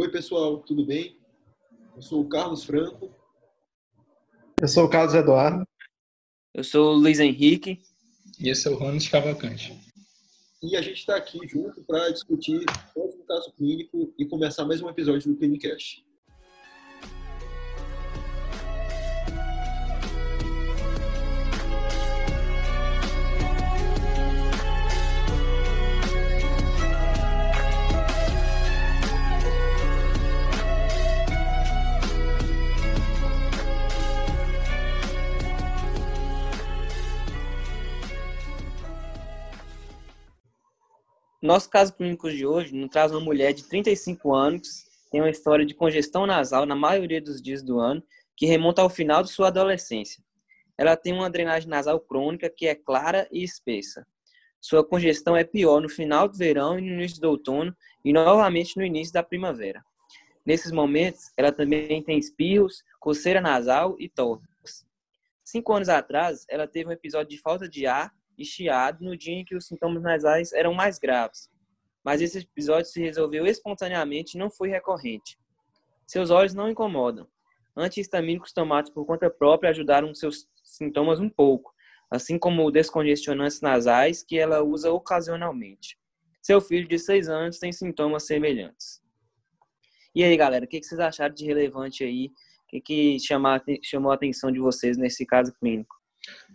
Oi, pessoal, tudo bem? Eu sou o Carlos Franco. Eu sou o Carlos Eduardo. Eu sou o Luiz Henrique. E eu sou o Ronald Cavalcante. E a gente está aqui junto para discutir mais um caso clínico e começar mais um episódio do Clinicast. Nosso caso clínico de hoje nos traz uma mulher de 35 anos, tem uma história de congestão nasal na maioria dos dias do ano, que remonta ao final de sua adolescência. Ela tem uma drenagem nasal crônica que é clara e espessa. Sua congestão é pior no final do verão e no início do outono, e novamente no início da primavera. Nesses momentos, ela também tem espirros, coceira nasal e tosse. Cinco anos atrás, ela teve um episódio de falta de ar e chiado no dia em que os sintomas nasais eram mais graves. Mas esse episódio se resolveu espontaneamente e não foi recorrente. Seus olhos não incomodam. Antihistamínicos tomados por conta própria ajudaram seus sintomas um pouco, assim como descongestionantes nasais que ela usa ocasionalmente. Seu filho de 6 anos tem sintomas semelhantes. E aí, galera, o que vocês acharam de relevante aí? O que, que chamou a atenção de vocês nesse caso clínico?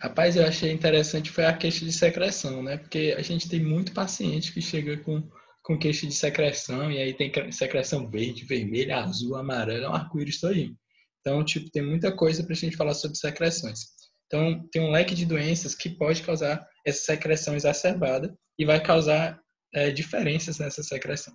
Rapaz, eu achei interessante foi a queixa de secreção, né? Porque a gente tem muito paciente que chega com, com queixa de secreção e aí tem secreção verde, vermelha, azul, amarela, é um arco-íris todinho. Então, tipo, tem muita coisa para a gente falar sobre secreções. Então, tem um leque de doenças que pode causar essa secreção exacerbada e vai causar é, diferenças nessa secreção.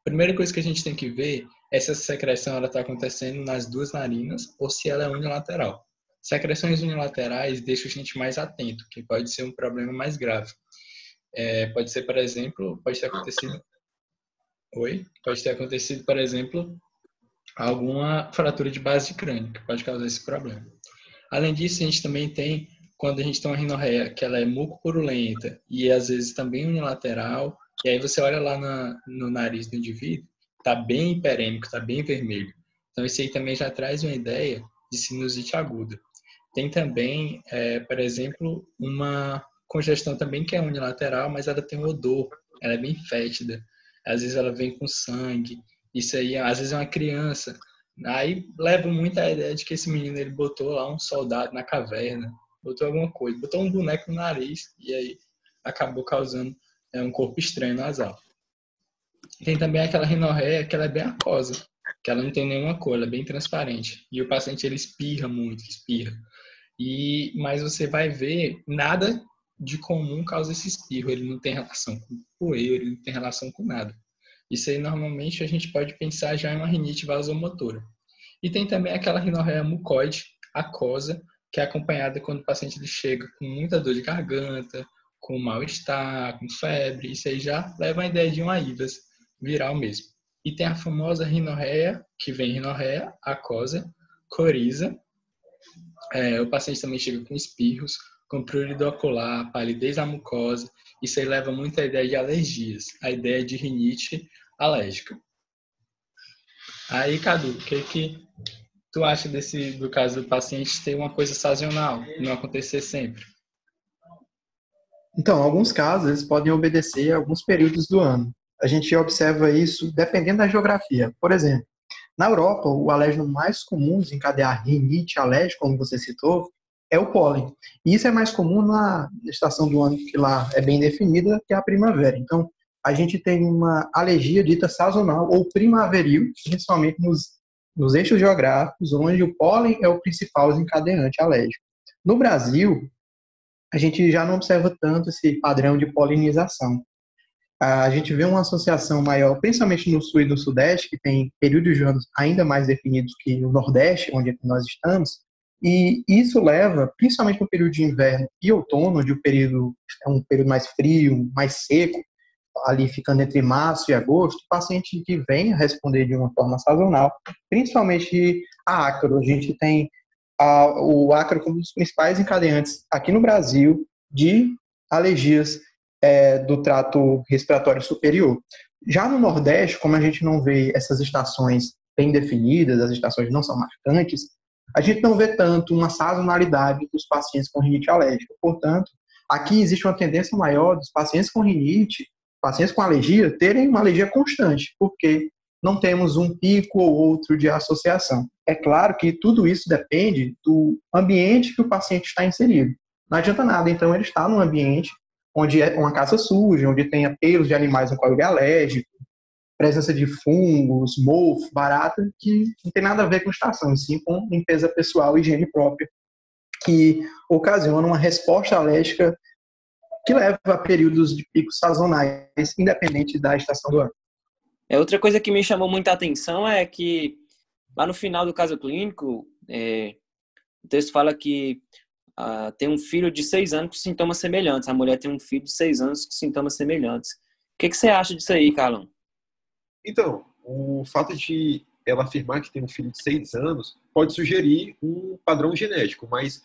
A primeira coisa que a gente tem que ver é se essa secreção está acontecendo nas duas narinas ou se ela é unilateral. Secreções unilaterais deixam a gente mais atento, que pode ser um problema mais grave. É, pode ser, por exemplo, pode ter acontecido. Oi? Pode ter acontecido, por exemplo, alguma fratura de base de crânio, que pode causar esse problema. Além disso, a gente também tem, quando a gente tem uma rinorreia, que ela é mucopurulenta e às vezes também unilateral, e aí você olha lá na, no nariz do indivíduo, tá bem hiperêmico, tá bem vermelho. Então, isso aí também já traz uma ideia de sinusite aguda. Tem também, é, por exemplo, uma congestão também que é unilateral, mas ela tem um odor, ela é bem fétida. Às vezes ela vem com sangue. Isso aí, às vezes é uma criança. Aí leva muito a ideia de que esse menino ele botou lá um soldado na caverna, botou alguma coisa, botou um boneco no nariz e aí acabou causando é, um corpo estranho nasal. Tem também aquela rinorreia que ela é bem aquosa, que ela não tem nenhuma cor, ela é bem transparente. E o paciente ele espirra muito, espirra. E mas você vai ver nada de comum causa esse espirro, ele não tem relação com poeira, ele não tem relação com nada. Isso aí normalmente a gente pode pensar já em uma rinite vasomotora. E tem também aquela rinorreia mucoide, aquosa, que é acompanhada quando o paciente ele chega com muita dor de garganta, com mal-estar, com febre, isso aí já leva a ideia de uma IVAS viral mesmo. E tem a famosa rinorreia, que vem rinorreia, aquosa, coriza. É, o paciente também chega com espirros, com prurido ocular, palidez na mucosa. Isso aí leva muito a ideia de alergias, a ideia de rinite alérgica. Aí, Cadu, o que, que tu acha desse, do caso do paciente ter uma coisa sazonal, não acontecer sempre? Então, alguns casos eles podem obedecer a alguns períodos do ano a gente observa isso dependendo da geografia. Por exemplo, na Europa, o alérgeno mais comum de encadear rinite alérgica, como você citou, é o pólen. E isso é mais comum na estação do ano que lá é bem definida, que é a primavera. Então, a gente tem uma alergia dita sazonal ou primaveril, principalmente nos, nos eixos geográficos, onde o pólen é o principal desencadeante alérgico. No Brasil, a gente já não observa tanto esse padrão de polinização a gente vê uma associação maior, principalmente no sul e no sudeste, que tem períodos de anos ainda mais definidos que no nordeste, onde nós estamos, e isso leva, principalmente no período de inverno e outono, onde o período é um período mais frio, mais seco, ali ficando entre março e agosto, o paciente que vem responder de uma forma sazonal, principalmente a ácaro. A gente tem a, o ácaro como um dos principais encadeantes aqui no Brasil de alergias é, do trato respiratório superior. Já no Nordeste, como a gente não vê essas estações bem definidas, as estações não são marcantes, a gente não vê tanto uma sazonalidade dos pacientes com rinite alérgica. Portanto, aqui existe uma tendência maior dos pacientes com rinite, pacientes com alergia, terem uma alergia constante, porque não temos um pico ou outro de associação. É claro que tudo isso depende do ambiente que o paciente está inserido. Não adianta nada, então, ele está num ambiente onde é uma casa suja, onde tenha pelos de animais no qual ele é alérgico, presença de fungos, mofo, barata, que não tem nada a ver com estação, sim com limpeza pessoal e higiene própria, que ocasiona uma resposta alérgica que leva a períodos de picos sazonais, independente da estação do ano. É, outra coisa que me chamou muita atenção é que lá no final do caso clínico, é, o texto fala que ah, tem um filho de seis anos com sintomas semelhantes, a mulher tem um filho de seis anos com sintomas semelhantes. O que, que você acha disso aí, Carlão? Então, o fato de ela afirmar que tem um filho de seis anos pode sugerir um padrão genético, mas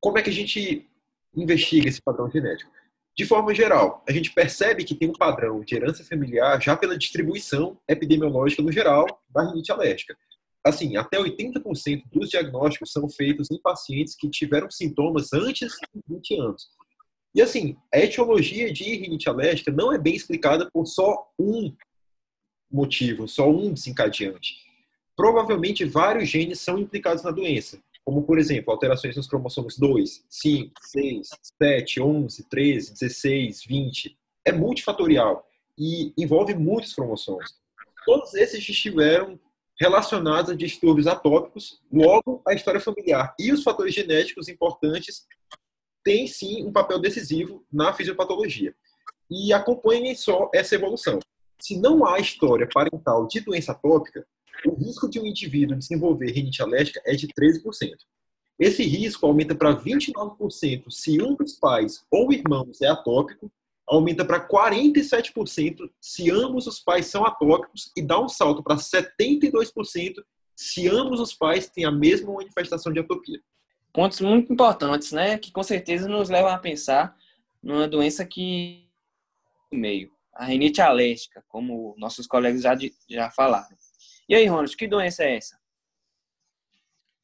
como é que a gente investiga esse padrão genético? De forma geral, a gente percebe que tem um padrão de herança familiar já pela distribuição epidemiológica no geral da rinite alérgica. Assim, até 80% dos diagnósticos são feitos em pacientes que tiveram sintomas antes de 20 anos. E assim, a etiologia de rinite alérgica não é bem explicada por só um motivo, só um desencadeante. Provavelmente vários genes são implicados na doença, como, por exemplo, alterações nos cromossomos 2, 5, 6, 7, 11, 13, 16, 20. É multifatorial e envolve muitos cromossomos. Todos esses estiveram relacionados a distúrbios atópicos, logo a história familiar e os fatores genéticos importantes têm sim um papel decisivo na fisiopatologia. E acompanhem só essa evolução. Se não há história parental de doença atópica, o risco de um indivíduo desenvolver rinite alérgica é de 13%. Esse risco aumenta para 29% se um dos pais ou irmãos é atópico, aumenta para 47% se ambos os pais são atópicos e dá um salto para 72% se ambos os pais têm a mesma manifestação de atopia. Pontos muito importantes, né, que com certeza nos levam a pensar numa doença que meio a rinite alérgica, como nossos colegas já, já falaram. E aí, Ronald, que doença é essa?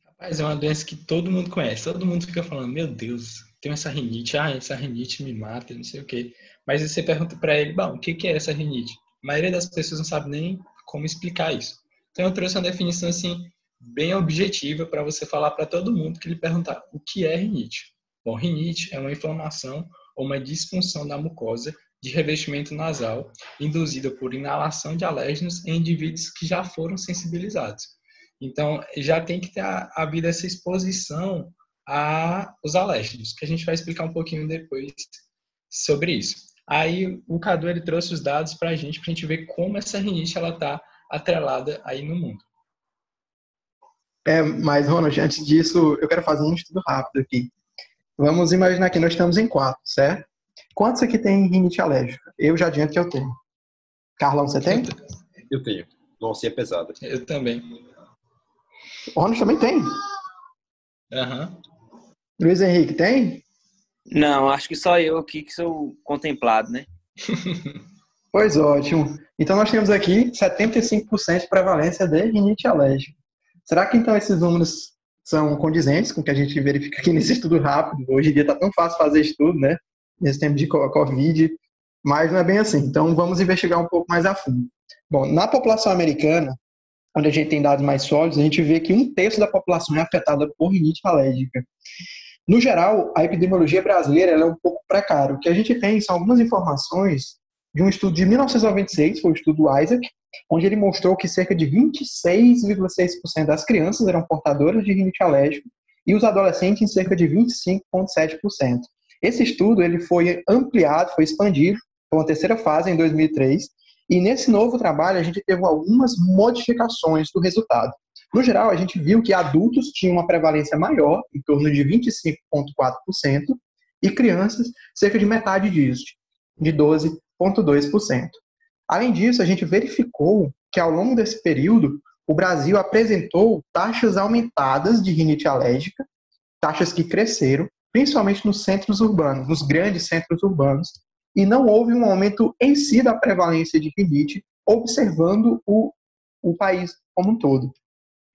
Rapaz, é uma doença que todo mundo conhece. Todo mundo fica falando, meu Deus, tem essa rinite, ah, essa rinite me mata, não sei o quê. Mas você pergunta para ele, bom, o que é essa rinite? A maioria das pessoas não sabe nem como explicar isso. Então eu trouxe uma definição assim bem objetiva para você falar para todo mundo que lhe perguntar o que é rinite. Bom, rinite é uma inflamação ou uma disfunção da mucosa de revestimento nasal induzida por inalação de alérgenos em indivíduos que já foram sensibilizados. Então, já tem que ter havido essa exposição aos alérgenos, que a gente vai explicar um pouquinho depois sobre isso. Aí, o Cadu ele trouxe os dados para a gente, para a gente ver como essa rinite está atrelada aí no mundo. É, mas, Ronald, antes disso, eu quero fazer um estudo rápido aqui. Vamos imaginar que nós estamos em quatro, certo? Quantos aqui tem rinite alérgica? Eu já adianto que eu tenho. Carlão, você tem? Eu tenho. Nossa, e é pesada. Eu também. O Ronald também tem? Aham. Uhum. Luiz Henrique, tem? Não, acho que só eu aqui que sou contemplado, né? pois ótimo. Então nós temos aqui 75% de prevalência de rinite alérgica. Será que então esses números são condizentes com o que a gente verifica aqui nesse estudo rápido? Hoje em dia está tão fácil fazer estudo, né? nesse tempo de Covid, mas não é bem assim. Então, vamos investigar um pouco mais a fundo. Bom, na população americana, onde a gente tem dados mais sólidos, a gente vê que um terço da população é afetada por rinite alérgica. No geral, a epidemiologia brasileira é um pouco precária. O que a gente tem são algumas informações de um estudo de 1996, foi o estudo Isaac, onde ele mostrou que cerca de 26,6% das crianças eram portadoras de rinite alérgico e os adolescentes em cerca de 25,7%. Esse estudo ele foi ampliado, foi expandido para uma terceira fase em 2003, e nesse novo trabalho a gente teve algumas modificações do resultado. No geral, a gente viu que adultos tinham uma prevalência maior, em torno de 25,4%, e crianças, cerca de metade disso, de 12,2%. Além disso, a gente verificou que ao longo desse período, o Brasil apresentou taxas aumentadas de rinite alérgica, taxas que cresceram, principalmente nos centros urbanos, nos grandes centros urbanos, e não houve um aumento em si da prevalência de rinite, observando o, o país como um todo,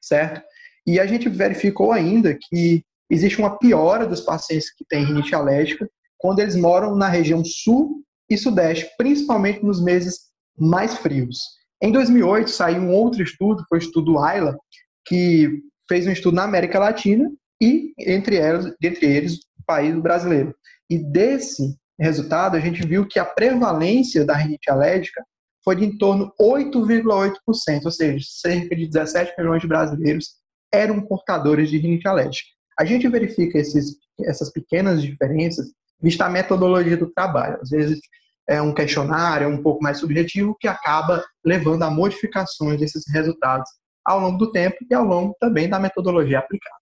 certo? E a gente verificou ainda que existe uma piora dos pacientes que têm rinite alérgica quando eles moram na região sul e sudeste, principalmente nos meses mais frios. Em 2008 saiu um outro estudo, foi o estudo AILA, que fez um estudo na América Latina e entre eles, entre eles o país brasileiro. E desse resultado a gente viu que a prevalência da rinite alérgica foi de em torno de 8,8%, ou seja, cerca de 17 milhões de brasileiros eram portadores de rinite alérgica. A gente verifica esses, essas pequenas diferenças vista a metodologia do trabalho. Às vezes é um questionário, é um pouco mais subjetivo, que acaba levando a modificações desses resultados ao longo do tempo e ao longo também da metodologia aplicada.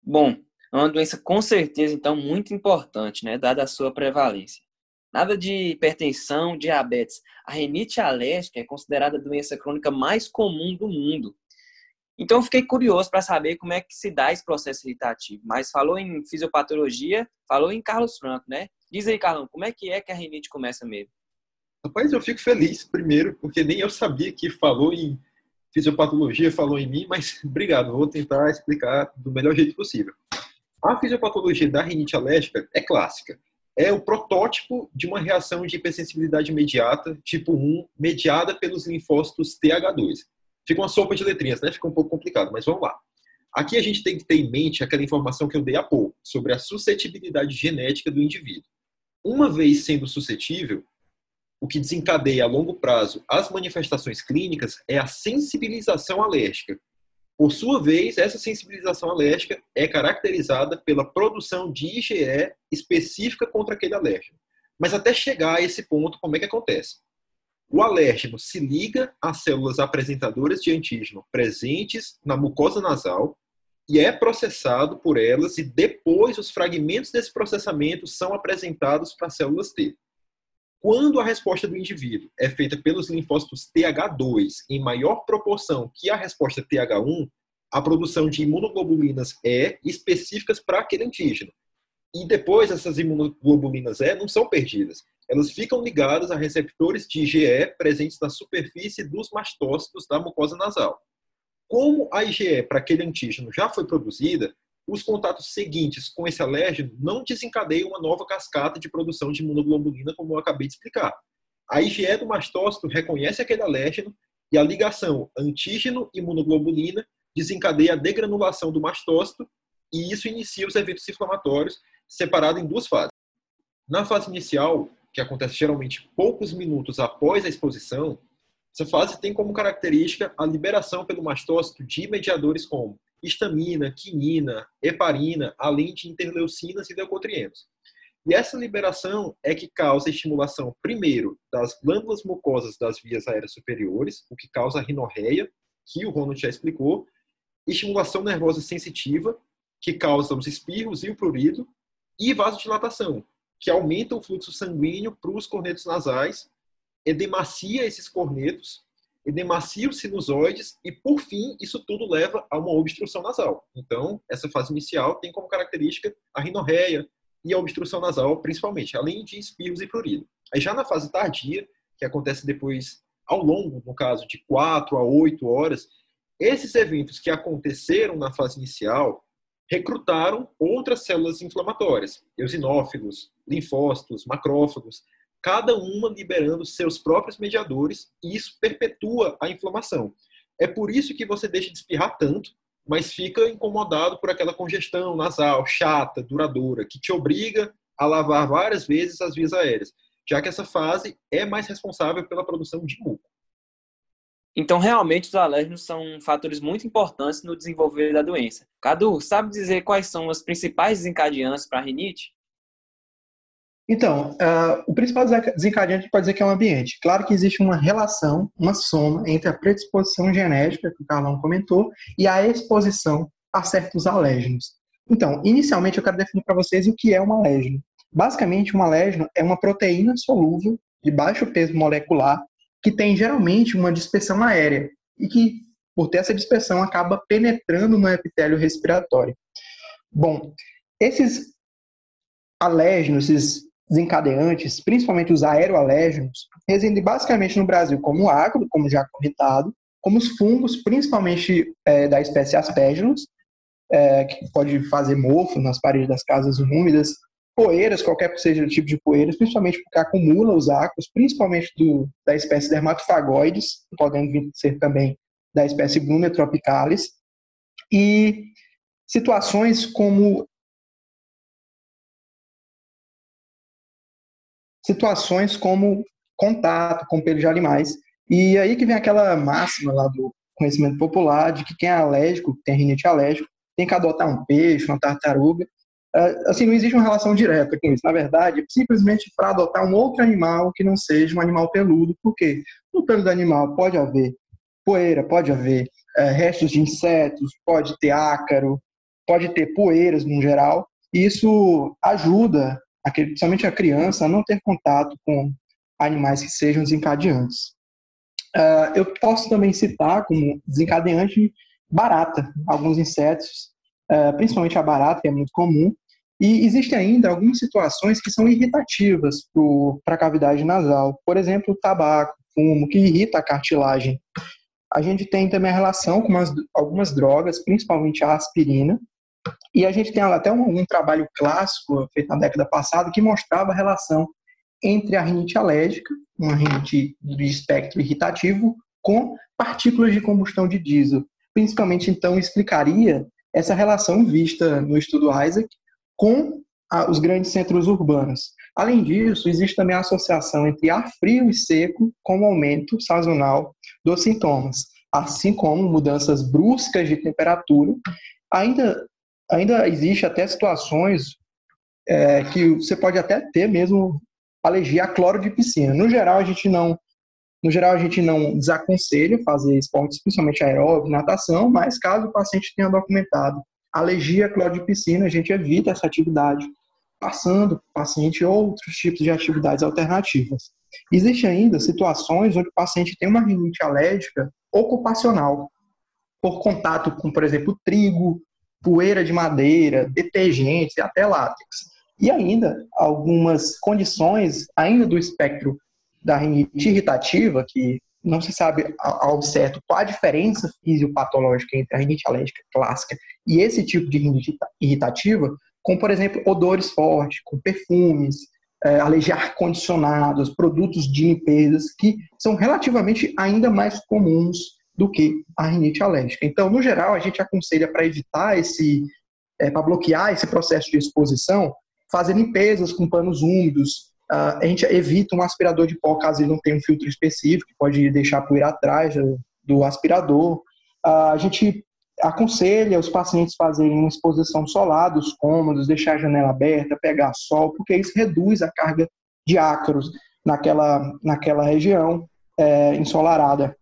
Bom, é uma doença com certeza, então, muito importante, né, dada a sua prevalência. Nada de hipertensão, diabetes. A rinite alérgica é considerada a doença crônica mais comum do mundo. Então, fiquei curioso para saber como é que se dá esse processo irritativo. Mas falou em fisiopatologia, falou em Carlos Franco, né? Diz aí, Carlão, como é que é que a rinite começa mesmo? Rapaz, eu fico feliz, primeiro, porque nem eu sabia que falou em fisiopatologia, falou em mim, mas obrigado, vou tentar explicar do melhor jeito possível. A fisiopatologia da rinite alérgica é clássica. É o protótipo de uma reação de hipersensibilidade imediata, tipo 1, mediada pelos linfócitos TH2. Fica uma sopa de letrinhas, né? Fica um pouco complicado, mas vamos lá. Aqui a gente tem que ter em mente aquela informação que eu dei há pouco, sobre a suscetibilidade genética do indivíduo. Uma vez sendo suscetível, o que desencadeia a longo prazo as manifestações clínicas é a sensibilização alérgica. Por sua vez, essa sensibilização alérgica é caracterizada pela produção de IgE específica contra aquele alérgeno. Mas até chegar a esse ponto, como é que acontece? O alérgeno se liga às células apresentadoras de antígeno presentes na mucosa nasal e é processado por elas e depois os fragmentos desse processamento são apresentados para as células T. Quando a resposta do indivíduo é feita pelos linfócitos TH2 em maior proporção que a resposta TH1, a produção de imunoglobulinas E específicas para aquele antígeno. E depois essas imunoglobulinas E não são perdidas. Elas ficam ligadas a receptores de IgE presentes na superfície dos mastócitos da mucosa nasal. Como a IgE para aquele antígeno já foi produzida, os contatos seguintes com esse alérgeno não desencadeiam uma nova cascata de produção de imunoglobulina, como eu acabei de explicar. A IgE do mastócito reconhece aquele alérgeno e a ligação antígeno-imunoglobulina desencadeia a degranulação do mastócito e isso inicia os eventos inflamatórios, separado em duas fases. Na fase inicial, que acontece geralmente poucos minutos após a exposição, essa fase tem como característica a liberação pelo mastócito de mediadores como histamina, quinina, heparina, além de interleucinas e leucotrienos. E essa liberação é que causa estimulação, primeiro, das glândulas mucosas das vias aéreas superiores, o que causa rinorreia, que o Ronald já explicou, estimulação nervosa sensitiva, que causa os espirros e o prurido, e vasodilatação, que aumenta o fluxo sanguíneo para os cornetos nasais edemacia esses cornetos, edemacia os sinusoides e, por fim, isso tudo leva a uma obstrução nasal. Então, essa fase inicial tem como característica a rinorreia e a obstrução nasal, principalmente, além de espirros e prurido. Aí já na fase tardia, que acontece depois, ao longo, no caso, de 4 a 8 horas, esses eventos que aconteceram na fase inicial recrutaram outras células inflamatórias, eosinófilos, linfócitos, macrófagos, cada uma liberando seus próprios mediadores, e isso perpetua a inflamação. É por isso que você deixa de espirrar tanto, mas fica incomodado por aquela congestão nasal chata, duradoura, que te obriga a lavar várias vezes as vias aéreas, já que essa fase é mais responsável pela produção de muco. Então, realmente, os alérgenos são fatores muito importantes no desenvolver da doença. Cadu, sabe dizer quais são as principais desencadeantes para a rinite? Então, uh, o principal desencadeante pode dizer que é o ambiente. Claro que existe uma relação, uma soma entre a predisposição genética, que o Carlão comentou, e a exposição a certos alérgenos. Então, inicialmente eu quero definir para vocês o que é um alérgeno. Basicamente, um alérgeno é uma proteína solúvel de baixo peso molecular que tem geralmente uma dispersão aérea e que, por ter essa dispersão, acaba penetrando no epitélio respiratório. Bom, esses alérgenos, esses desencadeantes, principalmente os aeroalérgenos, residem basicamente no Brasil como o ácido, como já comentado, como os fungos, principalmente é, da espécie Aspergillus, é, que pode fazer mofo nas paredes das casas úmidas, poeiras, qualquer que seja o tipo de poeiras, principalmente porque acumula os ácaros, principalmente do, da espécie Dermatofagoides, podendo vir ser também da espécie Blumia tropicalis, e situações como situações como contato com pelo de animais. E aí que vem aquela máxima lá do conhecimento popular de que quem é alérgico, tem rinite alérgico, tem que adotar um peixe, uma tartaruga. Ah, assim, não existe uma relação direta com isso. Na verdade, é simplesmente para adotar um outro animal que não seja um animal peludo. porque No pelo do animal pode haver poeira, pode haver é, restos de insetos, pode ter ácaro, pode ter poeiras no geral. E isso ajuda, principalmente a criança, não ter contato com animais que sejam desencadeantes. Uh, eu posso também citar como desencadeante barata, alguns insetos, uh, principalmente a barata, que é muito comum, e existem ainda algumas situações que são irritativas para a cavidade nasal. Por exemplo, tabaco, fumo, que irrita a cartilagem. A gente tem também a relação com umas, algumas drogas, principalmente a aspirina, e a gente tem até um, um, trabalho clássico feito na década passada que mostrava a relação entre a rinite alérgica, uma rinite de espectro irritativo, com partículas de combustão de diesel. Principalmente, então, explicaria essa relação vista no estudo Isaac com a, os grandes centros urbanos. Além disso, existe também a associação entre ar frio e seco com o aumento sazonal dos sintomas, assim como mudanças bruscas de temperatura. Ainda, ainda existe até situações é, que você pode até ter mesmo alergia a cloro de piscina. No geral, a gente não no geral, a gente não desaconselha fazer esportes, principalmente aeróbico, natação, mas caso o paciente tenha documentado alergia a cloro de piscina, a gente evita essa atividade, passando para o paciente outros tipos de atividades alternativas. Existem ainda situações onde o paciente tem uma rinite alérgica ocupacional, por contato com, por exemplo, trigo, poeira de madeira, detergentes e até látex. E ainda algumas condições, ainda do espectro da rinite irritativa, que não se sabe ao certo qual a diferença fisiopatológica entre a rinite alérgica clássica e esse tipo de rinite irritativa, como, por exemplo, odores fortes, com perfumes, é, alergia ar-condicionados, produtos de limpezas, que são relativamente ainda mais comuns do que a rinite alérgica. Então, no geral, a gente aconselha para evitar esse, é, para bloquear esse processo de exposição, fazer limpezas com panos úmidos. Uh, a gente evita um aspirador de pó caso ele não tenha um filtro específico, pode deixar poeira atrás do aspirador. Uh, a gente aconselha os pacientes fazerem uma exposição solar dos cômodos, deixar a janela aberta, pegar sol, porque isso reduz a carga de ácaros naquela, naquela região é, ensolarada.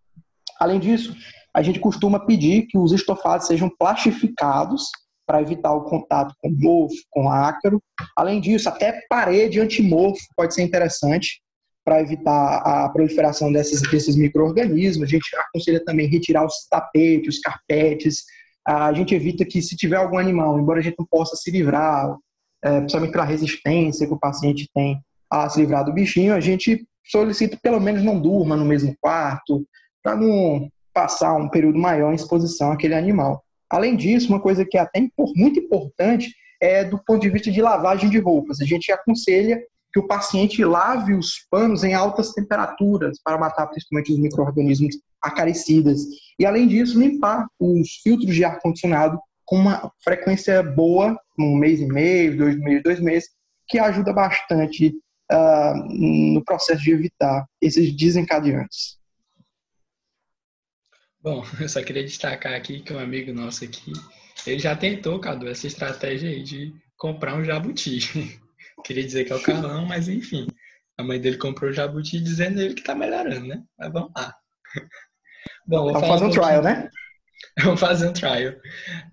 Além disso, a gente costuma pedir que os estofados sejam plastificados para evitar o contato com mofo, com ácaro. Além disso, até parede antimorfo pode ser interessante para evitar a proliferação desses, desses micro-organismos. A gente aconselha também retirar os tapetes, os carpetes. A gente evita que, se tiver algum animal, embora a gente não possa se livrar, é, principalmente pela resistência que o paciente tem a se livrar do bichinho, a gente solicita pelo menos não durma no mesmo quarto, para não passar um período maior em exposição àquele animal. Além disso, uma coisa que é até muito importante é do ponto de vista de lavagem de roupas. A gente aconselha que o paciente lave os panos em altas temperaturas para matar principalmente os micro-organismos acaricidas. E, além disso, limpar os filtros de ar-condicionado com uma frequência boa, um mês e meio, dois meses, dois meses, que ajuda bastante uh, no processo de evitar esses desencadeantes. Bom, eu só queria destacar aqui que um amigo nosso aqui, ele já tentou, Cadu, essa estratégia aí de comprar um jabuti. queria dizer que é o carrão, mas enfim. A mãe dele comprou o jabuti dizendo ele que tá melhorando, né? Mas vamos lá. Bom, vamos fazer um, um trial, né? Vamos fazer um trial.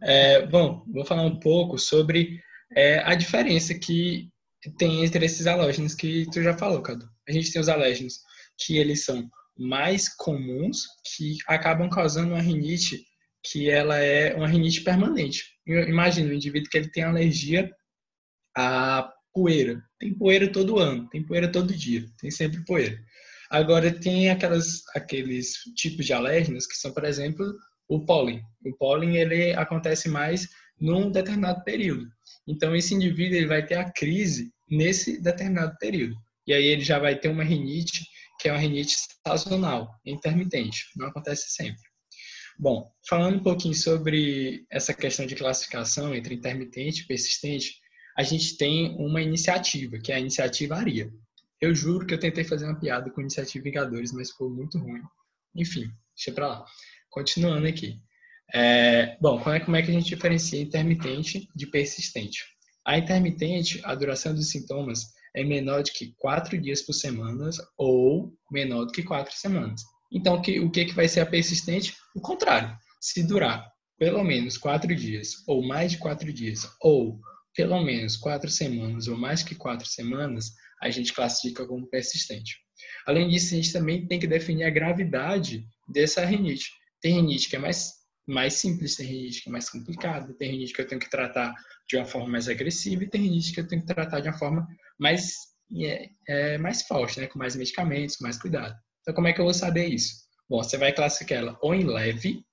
É, bom, vou falar um pouco sobre é, a diferença que tem entre esses alérgenos que tu já falou, Cadu. A gente tem os alérgenos que eles são mais comuns que acabam causando uma rinite que ela é uma rinite permanente. Imagina o indivíduo que ele tem alergia à poeira, tem poeira todo ano, tem poeira todo dia, tem sempre poeira. Agora tem aquelas, aqueles tipos de alérgenos que são, por exemplo, o pólen. O pólen ele acontece mais num determinado período. Então esse indivíduo ele vai ter a crise nesse determinado período. E aí ele já vai ter uma rinite que é uma rinite sazonal, intermitente, não acontece sempre. Bom, falando um pouquinho sobre essa questão de classificação entre intermitente e persistente, a gente tem uma iniciativa, que é a iniciativa ARIA. Eu juro que eu tentei fazer uma piada com iniciativa Vingadores, mas ficou muito ruim. Enfim, deixa pra lá. Continuando aqui. É, bom, como é, como é que a gente diferencia intermitente de persistente? A intermitente, a duração dos sintomas é menor do que quatro dias por semana ou menor do que quatro semanas. Então, que, o que, que vai ser a persistente? O contrário. Se durar pelo menos quatro dias, ou mais de quatro dias, ou pelo menos quatro semanas, ou mais que quatro semanas, a gente classifica como persistente. Além disso, a gente também tem que definir a gravidade dessa rinite. Tem rinite que é mais, mais simples, tem rinite que é mais complicada, tem rinite que eu tenho que tratar de uma forma mais agressiva e tem rinite que eu tenho que tratar de uma forma mais, é, é, mais forte, né? com mais medicamentos, com mais cuidado. Então, como é que eu vou saber isso? Bom, você vai classificar ela ou em leve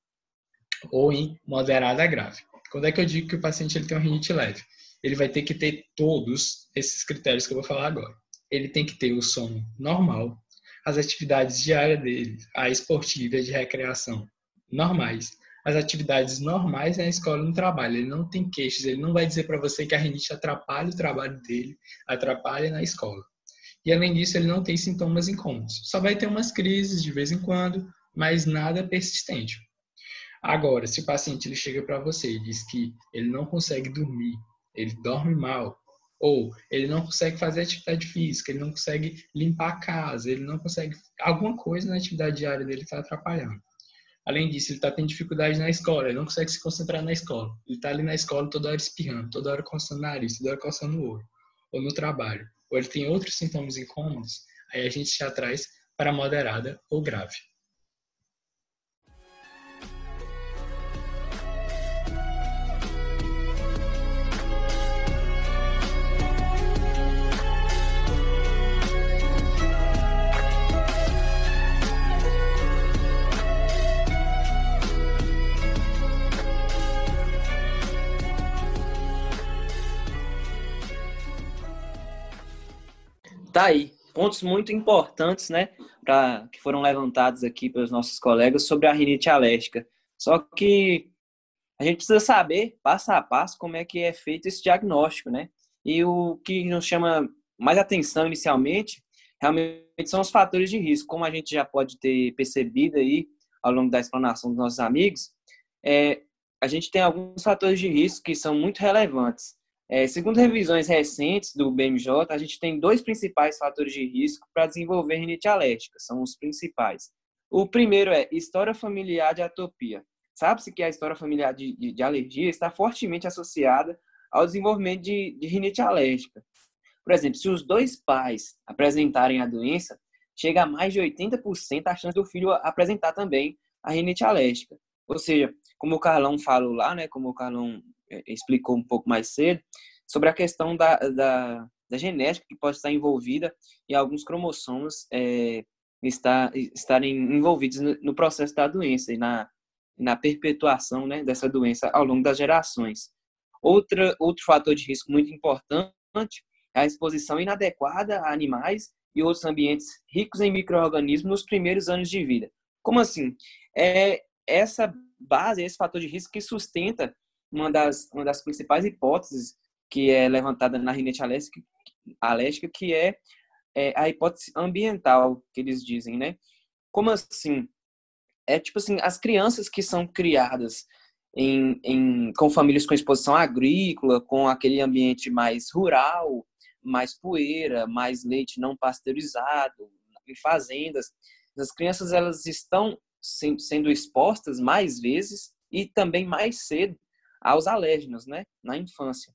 ou em moderada grave. Quando é que eu digo que o paciente ele tem uma rinite leve? Ele vai ter que ter todos esses critérios que eu vou falar agora. Ele tem que ter o sono normal, as atividades diárias dele, a esportiva de recreação normais, as atividades normais na escola e no trabalho. Ele não tem queixas, ele não vai dizer para você que a rinite atrapalha o trabalho dele, atrapalha na escola. E além disso, ele não tem sintomas incômodos. Só vai ter umas crises de vez em quando, mas nada persistente. Agora, se o paciente ele chega para você e diz que ele não consegue dormir, ele dorme mal, ou ele não consegue fazer atividade física, ele não consegue limpar a casa, ele não consegue alguma coisa na atividade diária dele está atrapalhando. Além disso, ele está tendo dificuldade na escola, ele não consegue se concentrar na escola. Ele está ali na escola toda hora espirrando, toda hora coçando o nariz, toda hora coçando o olho, ou no trabalho ou ele tem outros sintomas incômodos, aí a gente já traz para moderada ou grave. Tá aí. Pontos muito importantes, né, pra, que foram levantados aqui pelos nossos colegas sobre a rinite alérgica. Só que a gente precisa saber, passo a passo, como é que é feito esse diagnóstico, né? E o que nos chama mais atenção inicialmente, realmente são os fatores de risco. Como a gente já pode ter percebido aí ao longo da explanação dos nossos amigos, é, a gente tem alguns fatores de risco que são muito relevantes. É, segundo revisões recentes do BMJ, a gente tem dois principais fatores de risco para desenvolver rinite alérgica, são os principais. O primeiro é história familiar de atopia. Sabe-se que a história familiar de, de, de, alergia está fortemente associada ao desenvolvimento de, de rinite alérgica. Por exemplo, se os dois pais apresentarem a doença, chega a mais de 80% a chance do filho apresentar também a rinite alérgica. Ou seja, como o Carlão falou lá, né, como o Carlão explicou um pouco mais cedo, sobre a questão da, da, da genética que pode estar envolvida e alguns cromossomos é, estar, estarem envolvidos no, no, processo da doença e na, na perpetuação né, dessa doença ao longo das gerações. Outra, outro fator de risco muito importante é a exposição inadequada a animais e outros ambientes ricos em micro-organismos nos primeiros anos de vida. Como assim? É essa base, esse fator de risco que sustenta uma das, uma das principais hipóteses que é levantada na rinite alérgica, alérgica que é, é, a hipótese ambiental, que eles dizem, né? Como assim? É tipo assim, as crianças que são criadas em, em, com famílias com exposição agrícola, com aquele ambiente mais rural, mais poeira, mais leite não pasteurizado, em fazendas, as crianças elas estão sendo expostas mais vezes e também mais cedo aos alérgenos, né, na infância.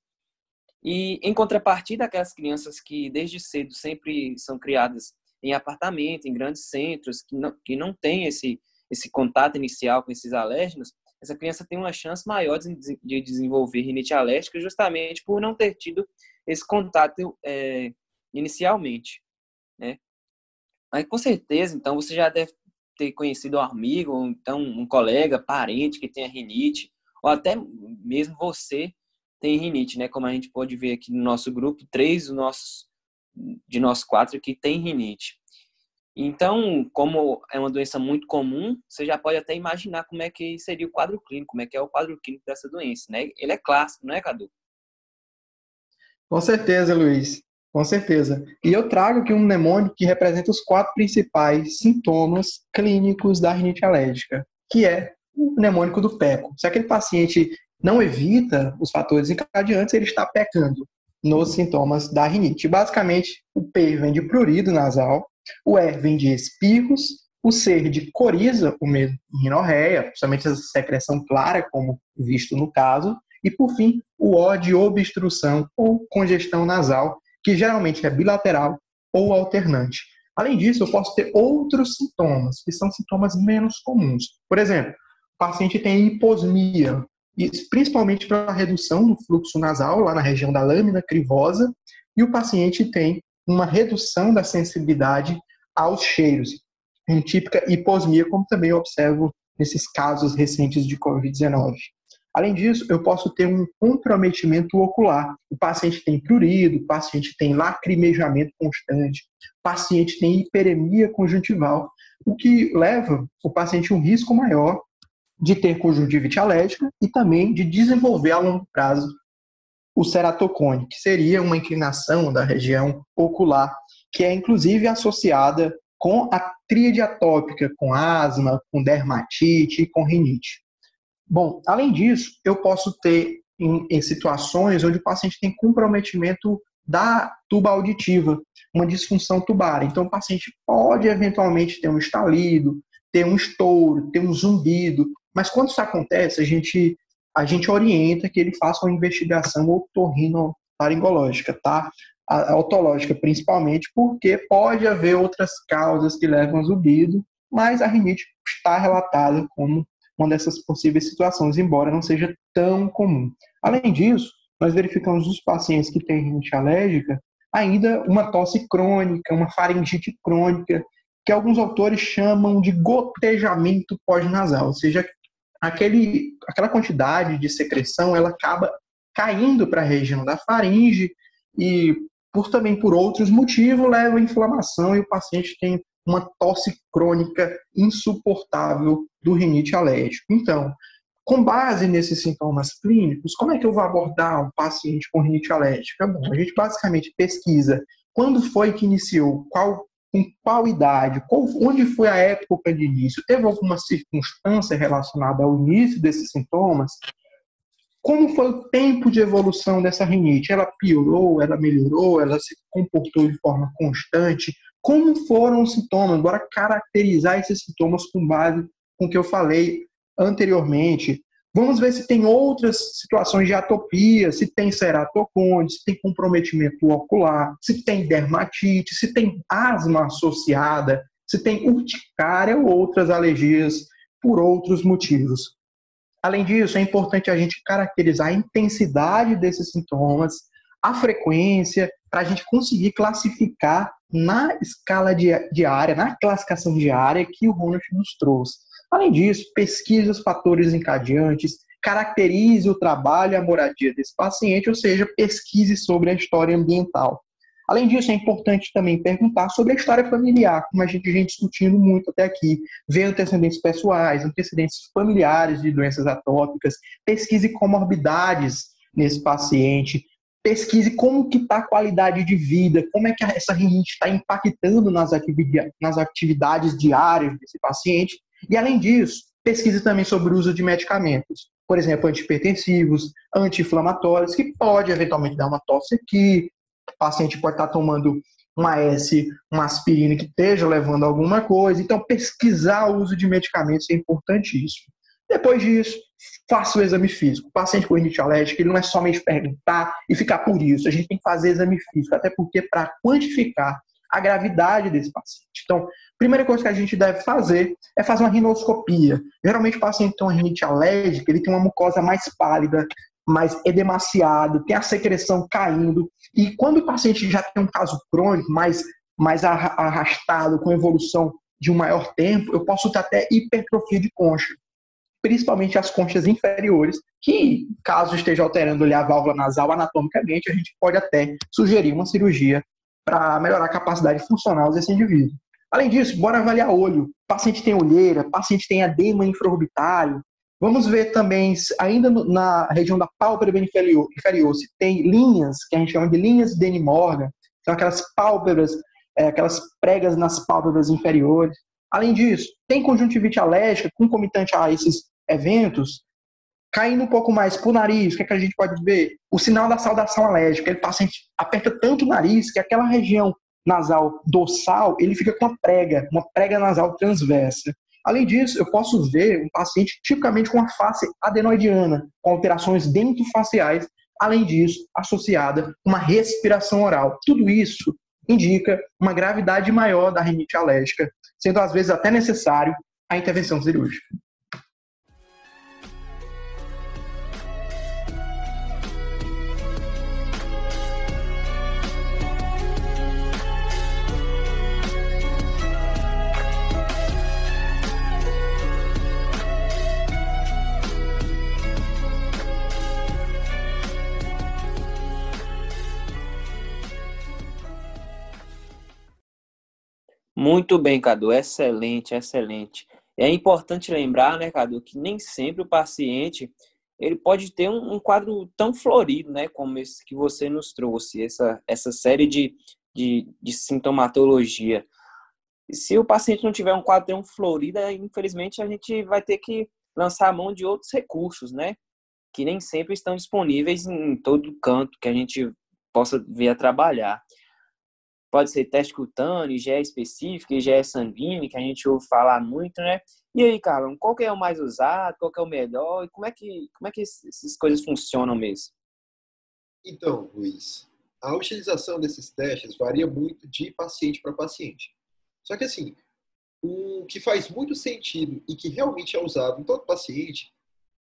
E em contrapartida, aquelas crianças que desde cedo sempre são criadas em apartamento, em grandes centros, que não, que não tem esse, esse contato inicial com esses alérgenos, essa criança tem uma chance maior de desenvolver rinite alérgica justamente por não ter tido esse contato é, inicialmente, né? Aí com certeza, então você já deve ter conhecido um amigo, ou então um colega, parente que tenha rinite, ou até mesmo você tem rinite, né? Como a gente pode ver aqui no nosso grupo, três dos nossos, de nós quatro aqui tem rinite. Então, como é uma doença muito comum, você já pode até imaginar como é que seria o quadro clínico, como é que é o quadro clínico dessa doença, né? Ele é clássico, não é, Cadu? Com certeza, Luiz. Com certeza. E eu trago aqui um mnemônico que representa os quatro principais sintomas clínicos da rinite alérgica, que é o mnemônico do PECO. Se aquele paciente não evita os fatores encadeantes, ele está pecando nos sintomas da rinite. Basicamente, o P vem de prurido nasal, o E vem de espirros, o C de coriza, o mesmo rinorreia, principalmente essa secreção clara, como visto no caso, e por fim, o O de obstrução ou congestão nasal, que geralmente é bilateral ou alternante. Além disso, eu posso ter outros sintomas, que são sintomas menos comuns. Por exemplo, paciente tem hiposmia, principalmente para a redução do fluxo nasal, lá na região da lâmina crivosa, e o paciente tem uma redução da sensibilidade aos cheiros, em típica hiposmia, como também eu observo nesses casos recentes de Covid-19. Além disso, eu posso ter um comprometimento ocular. O paciente tem prurido, o paciente tem lacrimejamento constante, o paciente tem hiperemia conjuntival, o que leva o paciente a um risco maior de ter conjuntivite alérgica e também de desenvolver a longo prazo o ceratocone, que seria uma inclinação da região ocular, que é inclusive associada com a tríade atópica, com asma, com dermatite e com rinite. Bom, além disso, eu posso ter em, em situações onde o paciente tem comprometimento da tuba auditiva, uma disfunção tubária. Então, o paciente pode eventualmente ter um estalido, ter um estouro, ter um zumbido, mas quando isso acontece, a gente a gente orienta que ele faça uma investigação otorrinolaringológica, tá? A, otológica principalmente, porque pode haver outras causas que levam ao zumbido, mas a rinite está relatada como uma dessas possíveis situações, embora não seja tão comum. Além disso, nós verificamos nos pacientes que têm rinite alérgica ainda uma tosse crônica, uma faringite crônica, que alguns autores chamam de gotejamento pós-nasal, ou seja, aquele, aquela quantidade de secreção ela acaba caindo para a região da faringe e por também por outros motivos leva à inflamação e o paciente tem uma tosse crônica insuportável do rinite alérgico. Então, com base nesses sintomas clínicos, como é que eu vou abordar um paciente com rinite alérgica? Bom, a gente basicamente pesquisa quando foi que iniciou, qual com qual idade, qual, onde foi a época de início, teve alguma circunstância relacionada ao início desses sintomas, como foi o tempo de evolução dessa rinite? Ela piorou, ela melhorou, ela se comportou de forma constante? Como foram os sintomas? Bora caracterizar esses sintomas com base com o que eu falei anteriormente. Vamos ver se tem outras situações de atopia, se tem ceratocone, se tem comprometimento ocular, se tem dermatite, se tem asma associada, se tem urticária ou outras alergias por outros motivos. Além disso, é importante a gente caracterizar a intensidade desses sintomas, a frequência, para a gente conseguir classificar na escala diária, na classificação diária que o Ronald nos trouxe. Além disso, pesquise os fatores encadeantes, caracterize o trabalho e a moradia desse paciente, ou seja, pesquise sobre a história ambiental. Além disso, é importante também perguntar sobre a história familiar, como a gente vem discutindo muito até aqui. Ver antecedentes pessoais, antecedentes familiares de doenças atópicas, pesquise comorbidades nesse paciente, pesquise como que está a qualidade de vida, como é que essa rinite está impactando nas atividades diárias desse paciente e, além disso, pesquise também sobre o uso de medicamentos, por exemplo, antihipertensivos, anti-inflamatórios, que pode eventualmente dar uma tosse aqui, o paciente pode estar tomando uma S, uma aspirina que esteja levando alguma coisa. Então, pesquisar o uso de medicamentos é importantíssimo. Depois disso, faça o exame físico. O paciente com rinite alérgica, ele não é somente perguntar e ficar por isso. A gente tem que fazer exame físico, até porque para quantificar a gravidade desse paciente. Então, primeira coisa que a gente deve fazer é fazer uma rinoscopia. Geralmente o paciente tem uma rinite alérgica, ele tem uma mucosa mais pálida, mais edemaciado, tem a secreção caindo. E quando o paciente já tem um caso crônico, mais, mais arrastado, com evolução de um maior tempo, eu posso ter até hipertrofia de concha, principalmente as conchas inferiores, que, caso esteja alterando a válvula nasal anatomicamente, a gente pode até sugerir uma cirurgia para melhorar a capacidade funcional desse indivíduo. Além disso, bora avaliar olho. Paciente tem olheira, paciente tem edema infraorbitário. Vamos ver também, ainda na região da pálpebra inferior, inferior, se tem linhas, que a gente chama de linhas de Morgan, são aquelas pálpebras, é, aquelas pregas nas pálpebras inferiores. Além disso, tem conjuntivite alérgica concomitante a esses eventos, caindo um pouco mais para o nariz, o que, é que a gente pode ver? O sinal da saudação alérgica. Ele paciente aperta tanto o nariz que aquela região nasal dorsal, ele fica com uma prega, uma prega nasal transversa. Além disso, eu posso ver um paciente tipicamente com uma face adenoidiana, com alterações dentofaciais, além disso, associada com uma respiração oral. Tudo isso indica uma gravidade maior da rinite alérgica, sendo às vezes até necessário a intervenção cirúrgica. Muito bem, Cadu. Excelente, excelente. É importante lembrar, né, Cadu, que nem sempre o paciente ele pode ter um, um, quadro tão florido, né, como esse que você nos trouxe, essa, essa série de, de, de sintomatologia. Se o paciente não tiver um quadro tão florido, infelizmente a gente vai ter que lançar a mão de outros recursos, né, que nem sempre estão disponíveis em todo canto que a gente possa vir a trabalhar. Pode ser teste cutâneo, IgE específico, IgE sanguíneo, que a gente ouve falar muito, né? E aí, Carlão, qual que é o mais usado, qual que é o melhor e como é que, como é que essas coisas funcionam mesmo? Então, Luiz, a utilização desses testes varia muito de paciente para paciente. Só que assim, o que faz muito sentido e que realmente é usado em todo paciente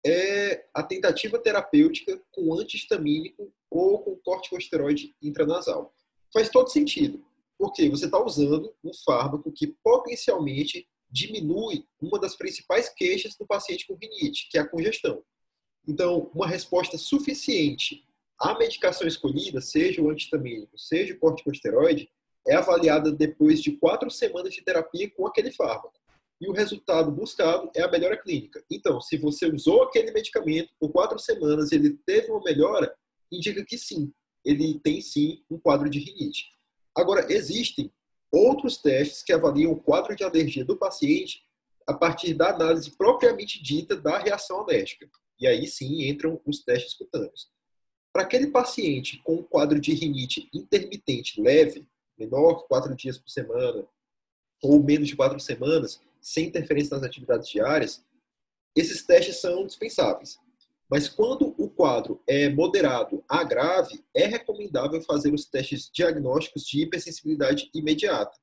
é a tentativa terapêutica com antihistamínico ou com corticosteroide intranasal faz todo sentido. Porque você está usando um fármaco que potencialmente diminui uma das principais queixas do paciente com rinite, que é a congestão. Então, uma resposta suficiente à medicação escolhida, seja o antihistamínico, seja o corticosteroide, é avaliada depois de quatro semanas de terapia com aquele fármaco. E o resultado buscado é a melhora clínica. Então, se você usou aquele medicamento por quatro semanas e ele teve uma melhora, indica que sim, ele tem sim um quadro de rinite. Agora, existem outros testes que avaliam o quadro de alergia do paciente a partir da análise propriamente dita da reação alérgica. E aí sim entram os testes cutâneos. Para aquele paciente com um quadro de rinite intermitente leve, menor que quatro dias por semana, ou menos de quatro semanas, sem interferência nas atividades diárias, esses testes são dispensáveis. Mas quando quadro é moderado a grave, é recomendável fazer os testes diagnósticos de hipersensibilidade imediata.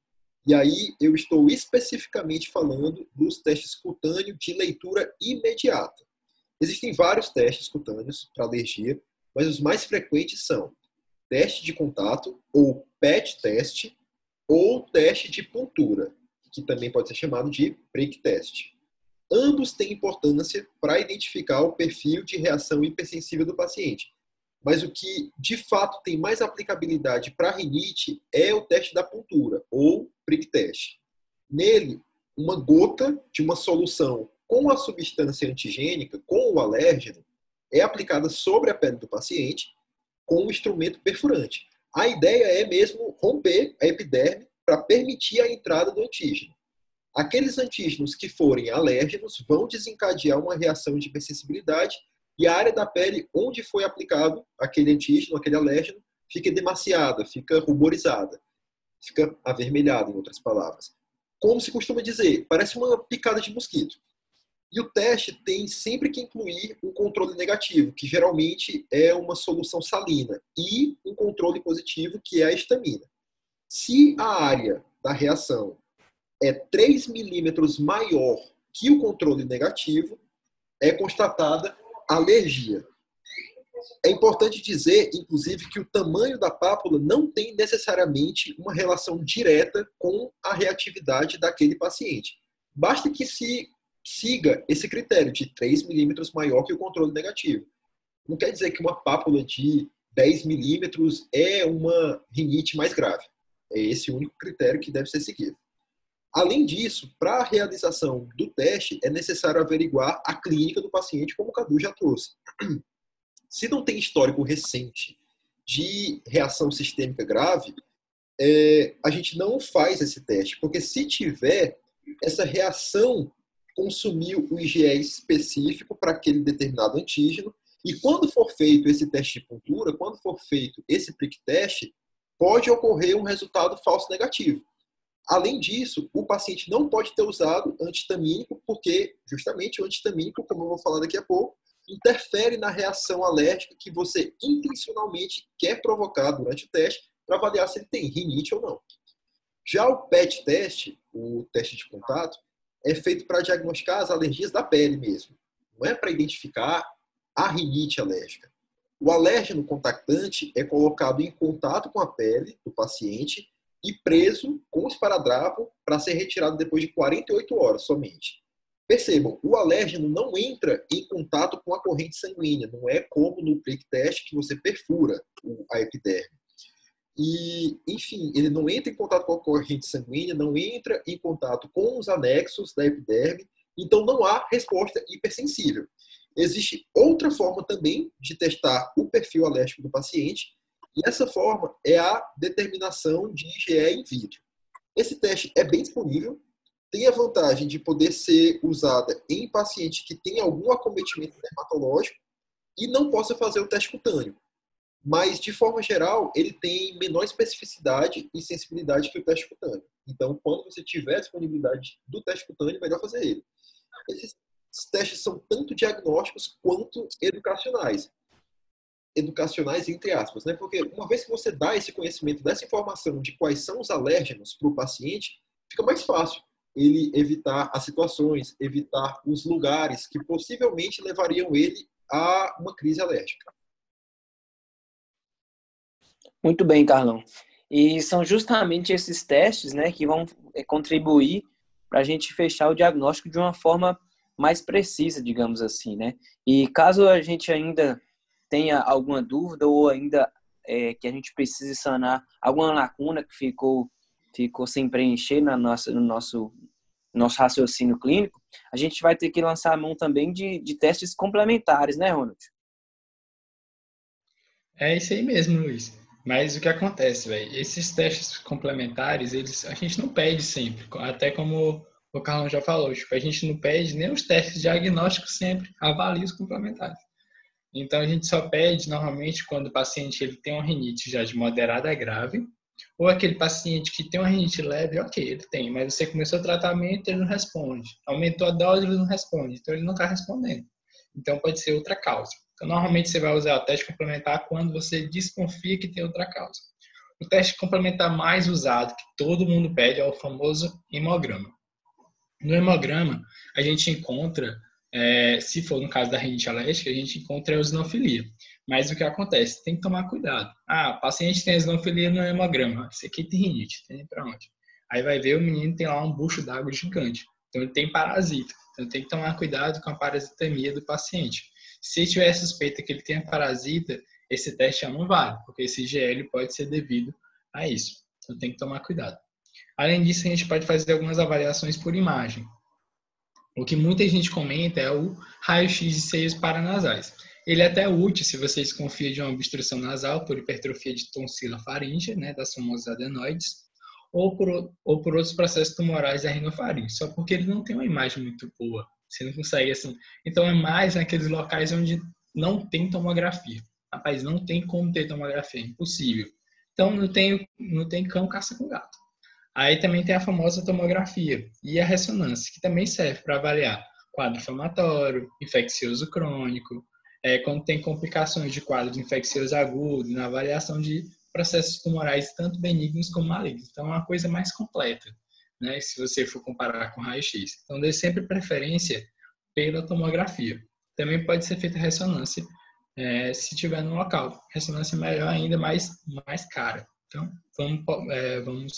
E aí eu estou especificamente falando dos testes cutâneos de leitura imediata. Existem vários testes cutâneos para alergia, mas os mais frequentes são teste de contato, ou PET teste, ou teste de puntura, que também pode ser chamado de break test. Ambos têm importância para identificar o perfil de reação hipersensível do paciente. Mas o que de fato tem mais aplicabilidade para rinite é o teste da puntura, ou prick test. Nele, uma gota de uma solução com a substância antigênica, com o alérgeno, é aplicada sobre a pele do paciente com um instrumento perfurante. A ideia é mesmo romper a epiderme para permitir a entrada do antígeno. Aqueles antígenos que forem alérgenos vão desencadear uma reação de hipersensibilidade e a área da pele onde foi aplicado aquele antígeno, aquele alérgeno, fica demasiada, fica ruborizada, fica avermelhada, em outras palavras. Como se costuma dizer, parece uma picada de mosquito. E o teste tem sempre que incluir um controle negativo, que geralmente é uma solução salina, e um controle positivo, que é a histamina. Se a área da reação é 3 milímetros maior que o controle negativo, é constatada alergia. É importante dizer, inclusive, que o tamanho da pápula não tem necessariamente uma relação direta com a reatividade daquele paciente. Basta que se siga esse critério de 3 milímetros maior que o controle negativo. Não quer dizer que uma pápula de 10 milímetros é uma rinite mais grave. É esse o único critério que deve ser seguido. Além disso, para a realização do teste, é necessário averiguar a clínica do paciente, como o Cadu já trouxe. Se não tem histórico recente de reação sistêmica grave, é, a gente não faz esse teste, porque se tiver, essa reação consumiu o IgE específico para aquele determinado antígeno, e quando for feito esse teste de puntura, quando for feito esse prick teste, pode ocorrer um resultado falso negativo. Além disso, o paciente não pode ter usado antihistamínico, porque justamente o antihistamínico, como eu vou falar daqui a pouco, interfere na reação alérgica que você intencionalmente quer provocar durante o teste para avaliar se ele tem rinite ou não. Já o PET teste, o teste de contato, é feito para diagnosticar as alergias da pele mesmo. Não é para identificar a rinite alérgica. O alérgeno contactante é colocado em contato com a pele do paciente e preso com esparadrapo para ser retirado depois de 48 horas somente. Percebam, o alérgeno não entra em contato com a corrente sanguínea, não é como no prick test que você perfura a epiderme. E, enfim, ele não entra em contato com a corrente sanguínea, não entra em contato com os anexos da epiderme, então não há resposta hipersensível. Existe outra forma também de testar o perfil alérgico do paciente, e essa forma é a determinação de IgE in vitro. Esse teste é bem disponível, tem a vantagem de poder ser usada em paciente que tem algum acometimento dermatológico e não possa fazer o teste cutâneo. Mas, de forma geral, ele tem menor especificidade e sensibilidade que o teste cutâneo. Então, quando você tiver disponibilidade do teste cutâneo, é melhor fazer ele. Esses testes são tanto diagnósticos quanto educacionais educacionais, entre aspas, né? Porque uma vez que você dá esse conhecimento, dessa informação de quais são os alérgenos para o paciente, fica mais fácil ele evitar as situações, evitar os lugares que possivelmente levariam ele a uma crise alérgica. Muito bem, Carlão. E são justamente esses testes, né, que vão é, contribuir para a gente fechar o diagnóstico de uma forma mais precisa, digamos assim, né? E caso a gente ainda tenha alguma dúvida ou ainda é, que a gente precise sanar alguma lacuna que ficou ficou sem preencher na nossa, no nosso nosso raciocínio clínico, a gente vai ter que lançar a mão também de, de testes complementares, né, Ronald? É isso aí mesmo, Luiz. Mas o que acontece, velho? Esses testes complementares, eles a gente não pede sempre, até como o Carlão já falou, tipo, a gente não pede nem os testes diagnósticos sempre, avalia os complementares. Então a gente só pede normalmente quando o paciente ele tem uma rinite já de moderada a grave, ou aquele paciente que tem uma rinite leve, ok, ele tem, mas você começou o tratamento ele não responde, aumentou a dose ele não responde, então ele não está respondendo. Então pode ser outra causa. Então normalmente você vai usar o teste complementar quando você desconfia que tem outra causa. O teste complementar mais usado que todo mundo pede é o famoso hemograma. No hemograma a gente encontra é, se for no caso da rinite alérgica, a gente encontra a eosinofilia. Mas o que acontece? Tem que tomar cuidado. Ah, o paciente tem eosinofilia no hemograma. Esse aqui tem rinite, tem para onde? Aí vai ver o menino tem lá um bucho d'água gigante. Então ele tem parasita. Então tem que tomar cuidado com a parasitemia do paciente. Se tiver suspeita que ele tenha parasita, esse teste não vale, porque esse IgL pode ser devido a isso. Então tem que tomar cuidado. Além disso, a gente pode fazer algumas avaliações por imagem. O que muita gente comenta é o raio-x de seios paranasais. Ele é até útil se você desconfia de uma obstrução nasal por hipertrofia de tonsila faríngea, né, das famosas adenoides, ou por, ou por outros processos tumorais da rinofaringe, só porque ele não tem uma imagem muito boa. Você não consegue assim. Então é mais naqueles locais onde não tem tomografia. Rapaz, não tem como ter tomografia, é impossível. Então não tem, não tem cão caça com gato. Aí também tem a famosa tomografia e a ressonância, que também serve para avaliar quadro inflamatório, infeccioso crônico, é, quando tem complicações de quadros infecciosos agudos, na avaliação de processos tumorais tanto benignos como malignos. Então, é uma coisa mais completa, né, se você for comparar com raio-x. Então, dê sempre preferência pela tomografia. Também pode ser feita ressonância é, se tiver no local. Ressonância melhor ainda, mais, mais cara. Então, vamos, é, vamos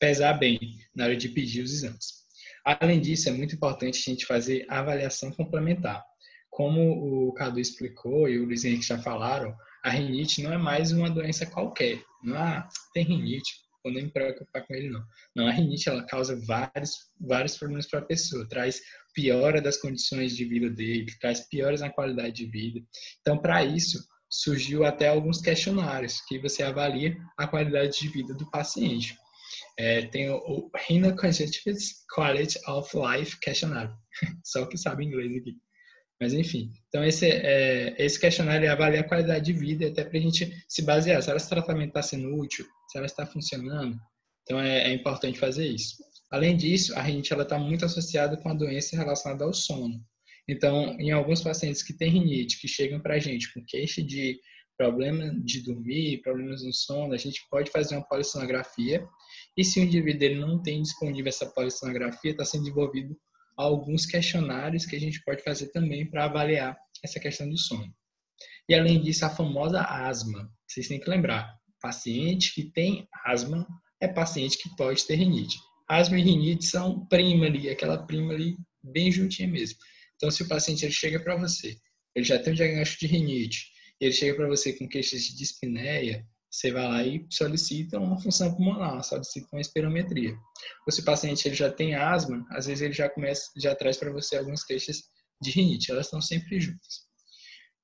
pesar bem na hora de pedir os exames. Além disso, é muito importante a gente fazer avaliação complementar. Como o Cadu explicou e o Luiz Henrique já falaram, a rinite não é mais uma doença qualquer. Não é, tem rinite, vou nem me preocupar com ele não. Não, a rinite ela causa vários, vários problemas para a pessoa, traz piora das condições de vida dele, traz piores na qualidade de vida. Então, para isso, surgiu até alguns questionários que você avalia a qualidade de vida do paciente. É, tem o, Renal Conjunctivitis Quality of Life Questionário, só que sabe inglês aqui. Mas enfim, então esse, é, esse questionário avalia a qualidade de vida até para a gente se basear se esse tratamento está sendo útil, se ela está funcionando. Então é, é importante fazer isso. Além disso, a rinite está muito associada com a doença relacionada ao sono. Então, em alguns pacientes que têm rinite, que chegam para a gente com queixa de problema de dormir, problemas no sono, a gente pode fazer uma polissonografia. E se o indivíduo ele não tem disponível essa polissonografia, está sendo desenvolvido alguns questionários que a gente pode fazer também para avaliar essa questão do sono. E além disso, a famosa asma. Vocês têm que lembrar, paciente que tem asma é paciente que pode ter rinite. Asma e rinite são prima ali, aquela prima ali bem juntinha mesmo. Então, se o paciente ele chega para você, ele já tem um diagnóstico de rinite, ele chega para você com queixas de dispneia, você vai lá e solicita uma função pulmonar, solicita uma espirometria. Ou se o paciente ele já tem asma, às vezes ele já começa, já traz para você algumas queixas de rinite, elas estão sempre juntas.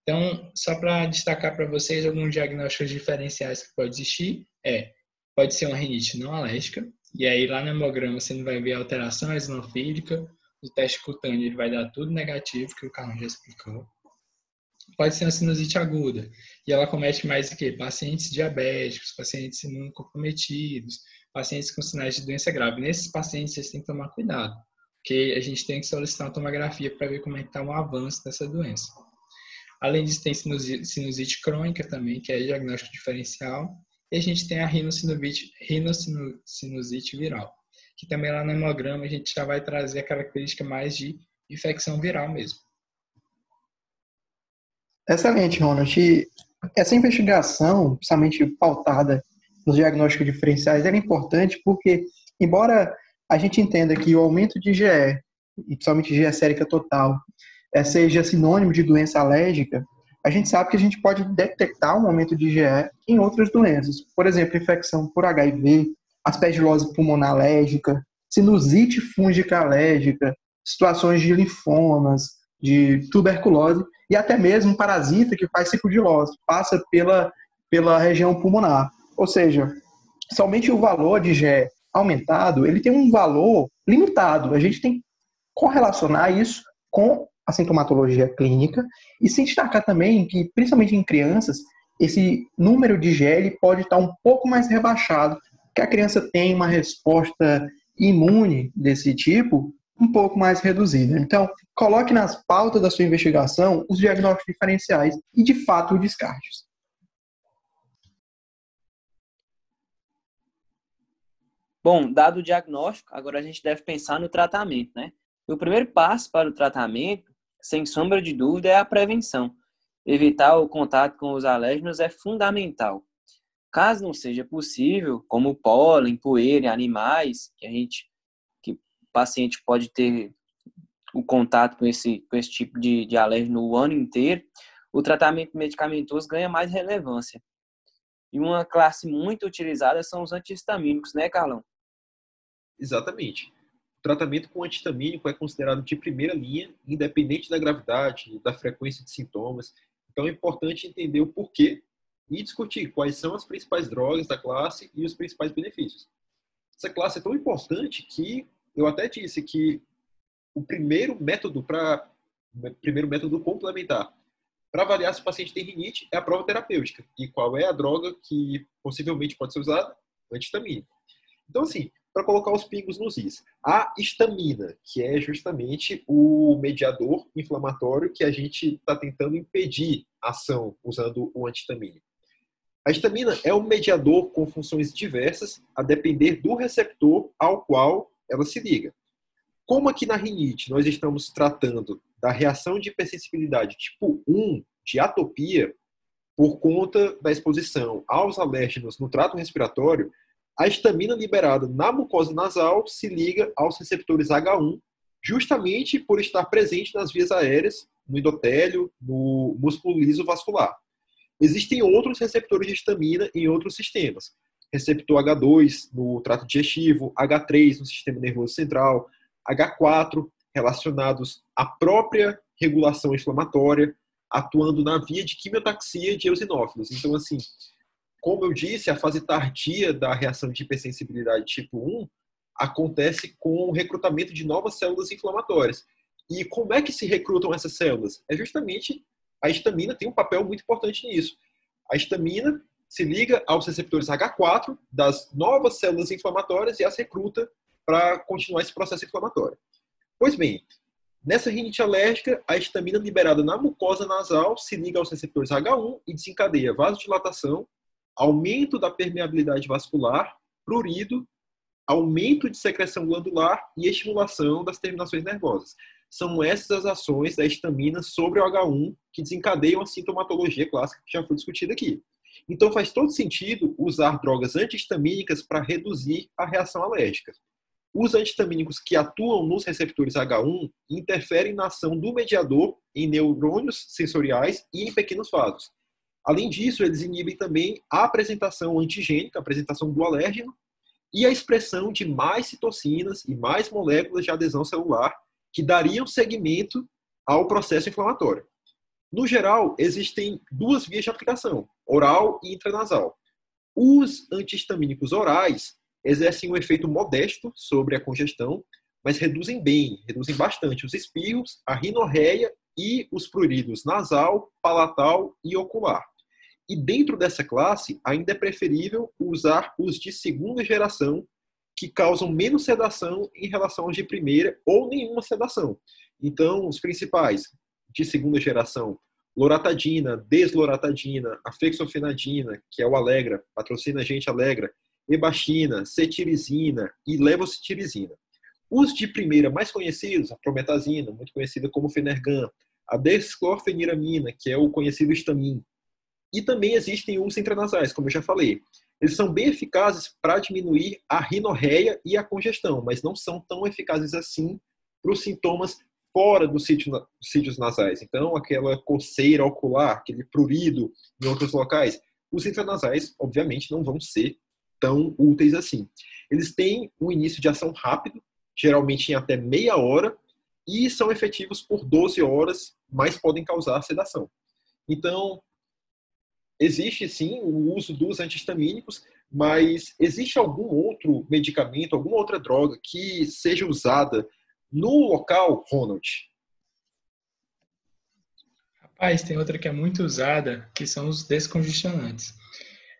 Então, só para destacar para vocês alguns diagnósticos diferenciais que pode existir, é, pode ser uma rinite não alérgica, e aí lá no hemograma você não vai ver alteração eosinofílica, o teste cutâneo ele vai dar tudo negativo, que o Carlos já explicou pode ser uma sinusite aguda. E ela comete mais o quê? Pacientes diabéticos, pacientes imunocomprometidos, pacientes com sinais de doença grave. Nesses pacientes, vocês têm que tomar cuidado, porque a gente tem que solicitar uma tomografia para ver como é que está o avanço dessa doença. Além disso, tem sinusite, sinusite crônica também, que é diagnóstico diferencial. E a gente tem a rinocinusite, rinocinusite viral, que também lá no hemograma a gente já vai trazer a característica mais de infecção viral mesmo. Excelente, Ronald. E essa investigação, principalmente pautada nos diagnósticos diferenciais, é importante porque, embora a gente entenda que o aumento de GE, e principalmente GE sérica total, é, seja sinônimo de doença alérgica, a gente sabe que a gente pode detectar um aumento de GE em outras doenças. Por exemplo, infecção por HIV, aspergilose pulmonar alérgica, sinusite fúngica alérgica, situações de linfomas, de tuberculose e até mesmo um parasita que faz ciclo de Lose, passa pela, pela região pulmonar. Ou seja, somente o valor de GE aumentado, ele tem um valor limitado. A gente tem que correlacionar isso com a sintomatologia clínica e se destacar também que, principalmente em crianças, esse número de GE pode estar um pouco mais rebaixado, que a criança tem uma resposta imune desse tipo um pouco mais reduzida. Então, coloque nas pautas da sua investigação os diagnósticos diferenciais e, de fato, o descarte. Bom, dado o diagnóstico, agora a gente deve pensar no tratamento, né? E o primeiro passo para o tratamento, sem sombra de dúvida, é a prevenção. Evitar o contato com os alérgenos é fundamental. Caso não seja possível, como pólen, poeira, animais, que a gente paciente pode ter o contato com esse, com esse tipo de, de alérgeno o ano inteiro, o tratamento medicamentoso ganha mais relevância. E uma classe muito utilizada são os antihistamínicos, né, Carlão? Exatamente. O tratamento com antihistamínico é considerado de primeira linha, independente da gravidade, da frequência de sintomas. Então é importante entender o porquê e discutir quais são as principais drogas da classe e os principais benefícios. Essa classe é tão importante que eu até disse que o primeiro método para primeiro método complementar para avaliar se o paciente tem rinite é a prova terapêutica e qual é a droga que possivelmente pode ser usada antihistamínico. Então assim, para colocar os pingos nos is, a histamina, que é justamente o mediador inflamatório que a gente está tentando impedir a ação usando o antihistamínico. A histamina é um mediador com funções diversas a depender do receptor ao qual ela se liga. Como aqui na rinite nós estamos tratando da reação de hipersensibilidade tipo 1 de atopia por conta da exposição aos alérgenos no trato respiratório, a histamina liberada na mucosa nasal se liga aos receptores H1, justamente por estar presente nas vias aéreas, no endotélio, no músculo liso vascular. Existem outros receptores de histamina em outros sistemas. Receptor H2 no trato digestivo, H3 no sistema nervoso central, H4 relacionados à própria regulação inflamatória, atuando na via de quimiotaxia de eosinófilos. Então, assim, como eu disse, a fase tardia da reação de hipersensibilidade tipo 1 acontece com o recrutamento de novas células inflamatórias. E como é que se recrutam essas células? É justamente a histamina tem um papel muito importante nisso. A histamina se liga aos receptores H4 das novas células inflamatórias e as recruta para continuar esse processo inflamatório. Pois bem, nessa rinite alérgica, a histamina liberada na mucosa nasal se liga aos receptores H1 e desencadeia vasodilatação, aumento da permeabilidade vascular, prurido, aumento de secreção glandular e estimulação das terminações nervosas. São essas as ações da histamina sobre o H1 que desencadeiam a sintomatologia clássica que já foi discutida aqui. Então faz todo sentido usar drogas antihistamínicas para reduzir a reação alérgica. Os antihistamínicos que atuam nos receptores H1 interferem na ação do mediador em neurônios sensoriais e em pequenos vasos. Além disso, eles inibem também a apresentação antigênica, a apresentação do alérgeno, e a expressão de mais citocinas e mais moléculas de adesão celular que dariam seguimento ao processo inflamatório. No geral, existem duas vias de aplicação, oral e intranasal. Os antihistamínicos orais exercem um efeito modesto sobre a congestão, mas reduzem bem, reduzem bastante os espirros, a rinorreia e os pruridos nasal, palatal e ocular. E dentro dessa classe, ainda é preferível usar os de segunda geração, que causam menos sedação em relação aos de primeira ou nenhuma sedação. Então, os principais de segunda geração, loratadina, desloratadina, afexofenadina, que é o Alegra, patrocina a gente Alegra, ebachina, cetirizina e levocetirizina. Os de primeira mais conhecidos, a prometazina, muito conhecida como Fenergan, a desclorfeniramina, que é o conhecido Stamin. E também existem os intranasais, como eu já falei. Eles são bem eficazes para diminuir a rinorreia e a congestão, mas não são tão eficazes assim para os sintomas fora dos sítios nasais. Então, aquela coceira ocular, aquele prurido em outros locais, os intranasais, obviamente, não vão ser tão úteis assim. Eles têm um início de ação rápido, geralmente em até meia hora, e são efetivos por 12 horas, mas podem causar sedação. Então, existe sim o uso dos antihistamínicos, mas existe algum outro medicamento, alguma outra droga que seja usada no local, Ronald? Rapaz, tem outra que é muito usada, que são os descongestionantes.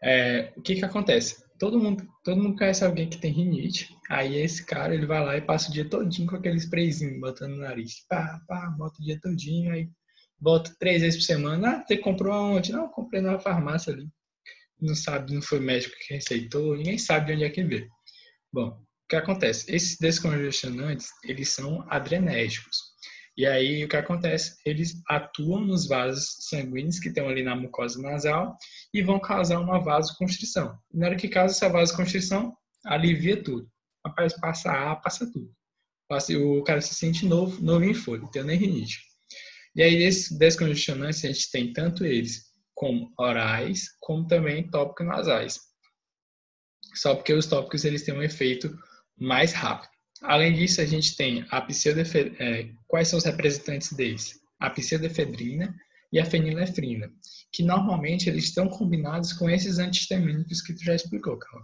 É, o que que acontece? todo mundo, todo mundo conhece alguém que tem rinite. Aí esse cara, ele vai lá e passa o dia todinho com aquele sprayzinho, botando no nariz. Pá, pá, bota o dia todinho, aí bota três vezes por semana. Ah, você comprou aonde? Não, comprei numa farmácia ali. Não sabe, não foi médico que receitou, ninguém sabe de onde é que veio. Bom, o que acontece? Esses descongestionantes, eles são adrenérgicos. E aí, o que acontece? Eles atuam nos vasos sanguíneos que estão ali na mucosa nasal e vão causar uma vasoconstrição. Na hora que causa essa vasoconstrição, alivia tudo. Rapaz, passa ar, passa tudo. O cara se sente novo, novo em folha, tem nem rinite. E aí, esses descongestionantes, a gente tem tanto eles como orais, como também tópicos nasais. Só porque os tópicos eles têm um efeito mais rápido. Além disso, a gente tem a pseudefedrina. É, quais são os representantes deles? A pseudefedrina e a fenilefrina, que normalmente eles estão combinados com esses antihistamínicos que tu já explicou, Carl.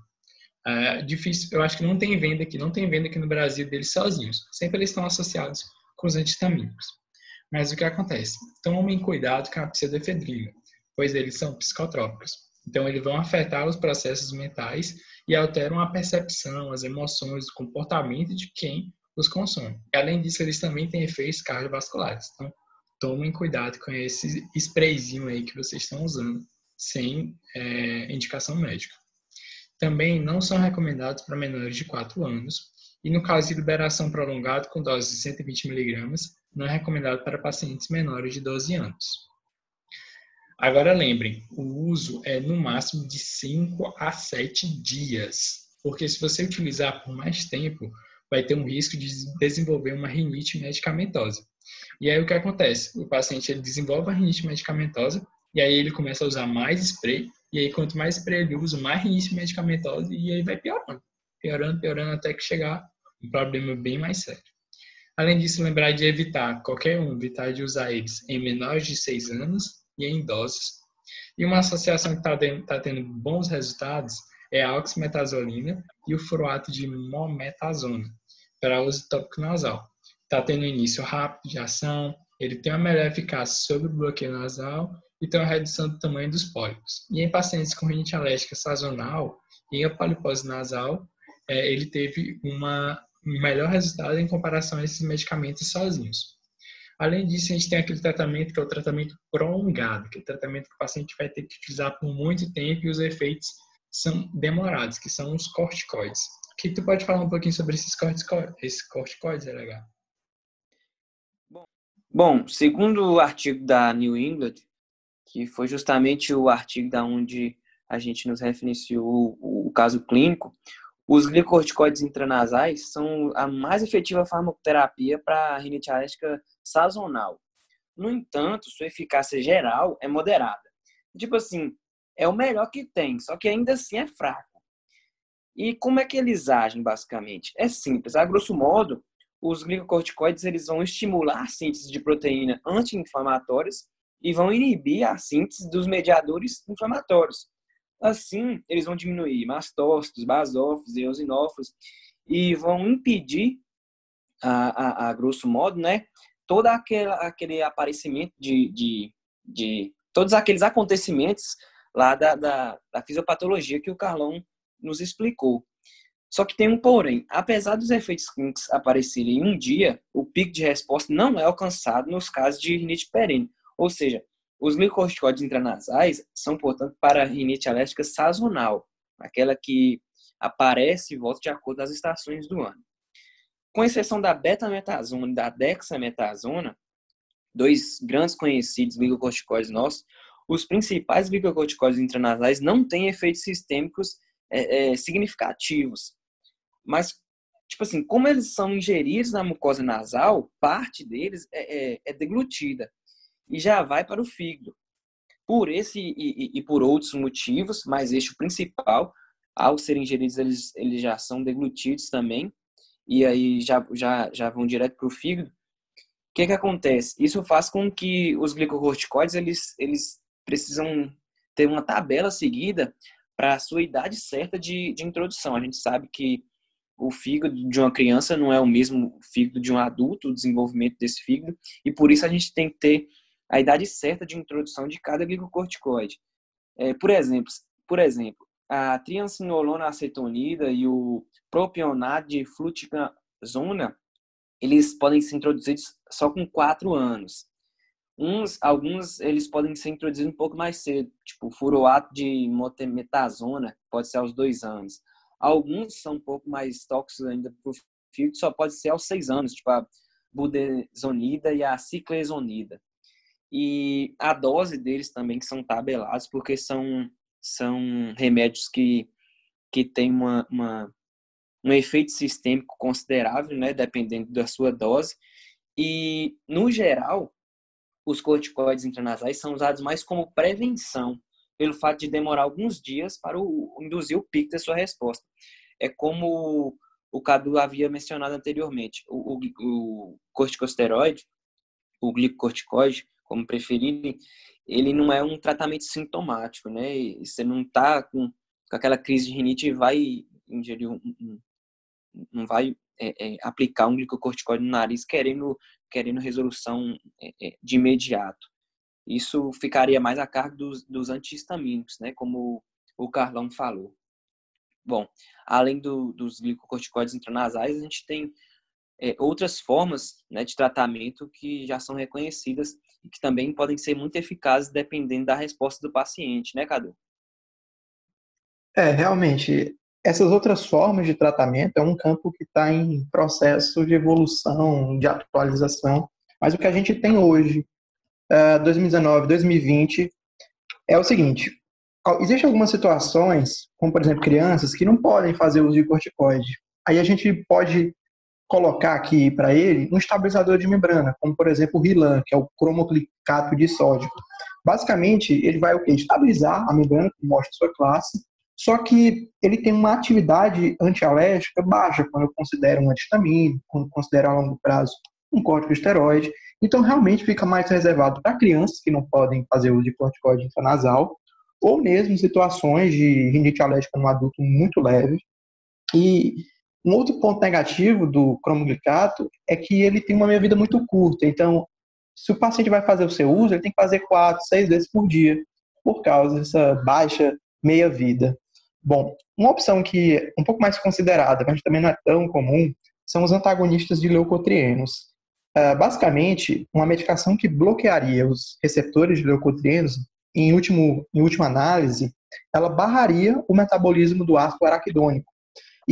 É difícil, eu acho que não tem venda aqui, não tem venda aqui no Brasil deles sozinhos. Sempre eles estão associados com os antihistamínicos. Mas o que acontece? Tomem cuidado com a pseudefedrina, pois eles são psicotrópicos. Então, eles vão afetar os processos mentais e alteram a percepção, as emoções, o comportamento de quem os consome. Além disso, eles também têm efeitos cardiovasculares. Então, tomem cuidado com esse sprayzinho aí que vocês estão usando sem é, indicação médica. Também não são recomendados para menores de 4 anos e, no caso de liberação prolongada com dose de 120 mg, não é recomendado para pacientes menores de 12 anos. Agora lembrem, o uso é no máximo de 5 a 7 dias, porque se você utilizar por mais tempo, vai ter um risco de desenvolver uma rinite medicamentosa. E aí o que acontece? O paciente ele desenvolve a rinite medicamentosa e aí ele começa a usar mais spray e aí quanto mais spray ele usa, mais rinite medicamentosa e aí vai piorando, piorando, piorando até que chegar um problema bem mais sério. Além disso, lembrar de evitar qualquer um, evitar de usar eles em menores de 6 anos e em idosos. E uma associação que está tá tendo bons resultados é a oximetazolina e o furoato de mometazona para uso tópico nasal. Está tendo início rápido de ação, ele tem uma melhor eficácia sobre o bloqueio nasal e tem uma redução do tamanho dos pólipos. E em pacientes com rinite alérgica sazonal e a polipose nasal, é, ele teve uma, um melhor resultado em comparação a esses medicamentos sozinhos. Além disso, a gente tem aquele tratamento que é o tratamento prolongado, que é o tratamento que o paciente vai ter que utilizar por muito tempo e os efeitos são demorados, que são os corticoides. O que tu pode falar um pouquinho sobre esses corticoides, esses corticoides é legal? Bom, segundo o artigo da New England, que foi justamente o artigo da onde a gente nos referenciou o, caso clínico, os glicorticoides intranasais são a mais efetiva farmacoterapia para rinite alérgica sazonal. No entanto, sua eficácia geral é moderada. Tipo assim, é o melhor que tem, só que ainda assim é fraco. E como é que eles agem, basicamente? É simples. A grosso modo, os glicocorticoides eles vão estimular a síntese de proteína anti-inflamatórias e vão inibir a síntese dos mediadores inflamatórios. Assim, eles vão diminuir mastócitos, basófilos, eosinófilos e vão impedir, a, a, a grosso modo, né, todo aquele, aquele aparecimento de, de, de todos aqueles acontecimentos lá da, da, da fisiopatologia que o Carlão nos explicou. Só que tem um porém. Apesar dos efeitos clínicos aparecerem em um dia, o pico de resposta não é alcançado nos casos de rinite perene. Ou seja, os glicorticoides intranasais são, portanto, para rinite alérgica sazonal, aquela que aparece e volta de acordo com as estações do ano. Com exceção da betametasona e da dexametasona, dois grandes conhecidos glicocorticoides nossos, os principais glicocorticoides intranasais não têm efeitos sistêmicos é, é, significativos. Mas, tipo assim, como eles são ingeridos na mucosa nasal, parte deles é, é, é deglutida e já vai para o fígado. Por esse e, e, e por outros motivos, mas este o principal, ao serem ingeridos, eles, eles já são deglutidos também, e aí já, já, já vão direto para o fígado. O que, que acontece? Isso faz com que os glicocorticoides eles, eles precisam ter uma tabela seguida para a sua idade certa de, de introdução. A gente sabe que o fígado de uma criança não é o mesmo fígado de um adulto, o desenvolvimento desse fígado, e por isso a gente tem que ter a idade certa de introdução de cada glicocorticoide. É, por exemplo, por exemplo, a triancinolona acetonida e o propionato de fluticasona, eles podem ser introduzidos só com 4 anos. Uns, alguns, eles podem ser introduzidos um pouco mais cedo, tipo o furoato de motemetazona, pode ser aos 2 anos. Alguns são um pouco mais tóxicos ainda para o fígado, só pode ser aos 6 anos, tipo a budesonida e a ciclesonida. E a dose deles também que são tabelados, porque são, são remédios que, que têm uma, uma, um efeito sistêmico considerável, né, dependendo da sua dose. E, no geral, os corticoides intranasais são usados mais como prevenção, pelo fato de demorar alguns dias para o, induzir o pico da sua resposta. É como o Cadu havia mencionado anteriormente, o, o, o corticosteroide, o glicocorticoide, como preferirem, ele não é um tratamento sintomático, né? E você não está com, com, aquela crise de rinite e vai ingerir um, um não vai é, é, aplicar um glicocorticoide no nariz querendo querendo resolução é, é, de imediato. Isso ficaria mais a cargo dos, dos antihistamínicos, né? Como o Carlão falou. Bom, além do, dos glicocorticoides intranasais, a gente tem é, outras formas né, de tratamento que já são reconhecidas e que também podem ser muito eficazes dependendo da resposta do paciente, né, Cadu? É, realmente, essas outras formas de tratamento é um campo que está em processo de evolução, de atualização, mas o que a gente tem hoje, 2019, 2020, é o seguinte: existem algumas situações, como por exemplo crianças, que não podem fazer uso de corticoide. Aí a gente pode colocar aqui para ele um estabilizador de membrana, como por exemplo o Rilan, que é o cromoclicato de sódio. Basicamente, ele vai o quê? Estabilizar a membrana, que mostra sua classe, só que ele tem uma atividade antialérgica baixa quando eu considero um antihistamínico, quando eu considero a longo prazo um corticosteroide. Então, realmente fica mais reservado para crianças que não podem fazer uso de corticoide intranasal, ou mesmo situações de rinite alérgica no adulto muito leve. E um outro ponto negativo do cromoglicato é que ele tem uma meia-vida muito curta. Então, se o paciente vai fazer o seu uso, ele tem que fazer quatro, seis vezes por dia, por causa dessa baixa meia-vida. Bom, uma opção que é um pouco mais considerada, mas também não é tão comum, são os antagonistas de leucotrienos. Uh, basicamente, uma medicação que bloquearia os receptores de leucotrienos, em, último, em última análise, ela barraria o metabolismo do ácido araquidônico,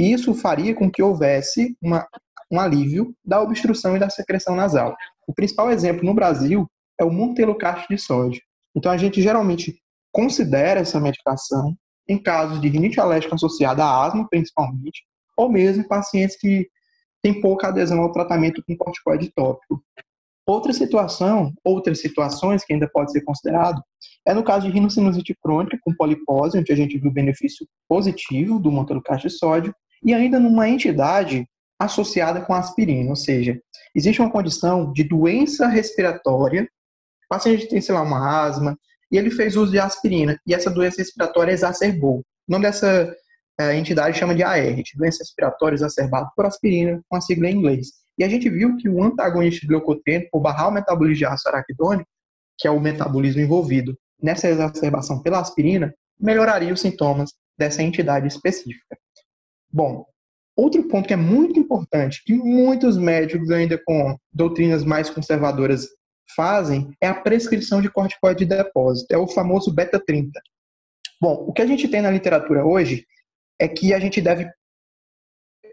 e isso faria com que houvesse uma, um alívio da obstrução e da secreção nasal. O principal exemplo no Brasil é o montelukast de sódio. Então, a gente geralmente considera essa medicação em casos de rinite alérgica associada à asma, principalmente, ou mesmo em pacientes que têm pouca adesão ao tratamento com corticoide tópico. Outra situação, outras situações que ainda pode ser considerado, é no caso de rinocinusite crônica com polipose, onde a gente viu o benefício positivo do montelukast de sódio, e ainda numa entidade associada com aspirina, ou seja, existe uma condição de doença respiratória, o paciente tem, sei lá, uma asma, e ele fez uso de aspirina, e essa doença respiratória exacerbou. O nome dessa é, entidade chama de AR, doença respiratória exacerbada por aspirina, com a sigla em inglês. E a gente viu que o antagonista de glucotreno, por barrar o metabolismo de ácido araquidônico, que é o metabolismo envolvido nessa exacerbação pela aspirina, melhoraria os sintomas dessa entidade específica. Bom, outro ponto que é muito importante, que muitos médicos ainda com doutrinas mais conservadoras fazem, é a prescrição de corticoide de depósito, é o famoso beta-30. Bom, o que a gente tem na literatura hoje é que a gente deve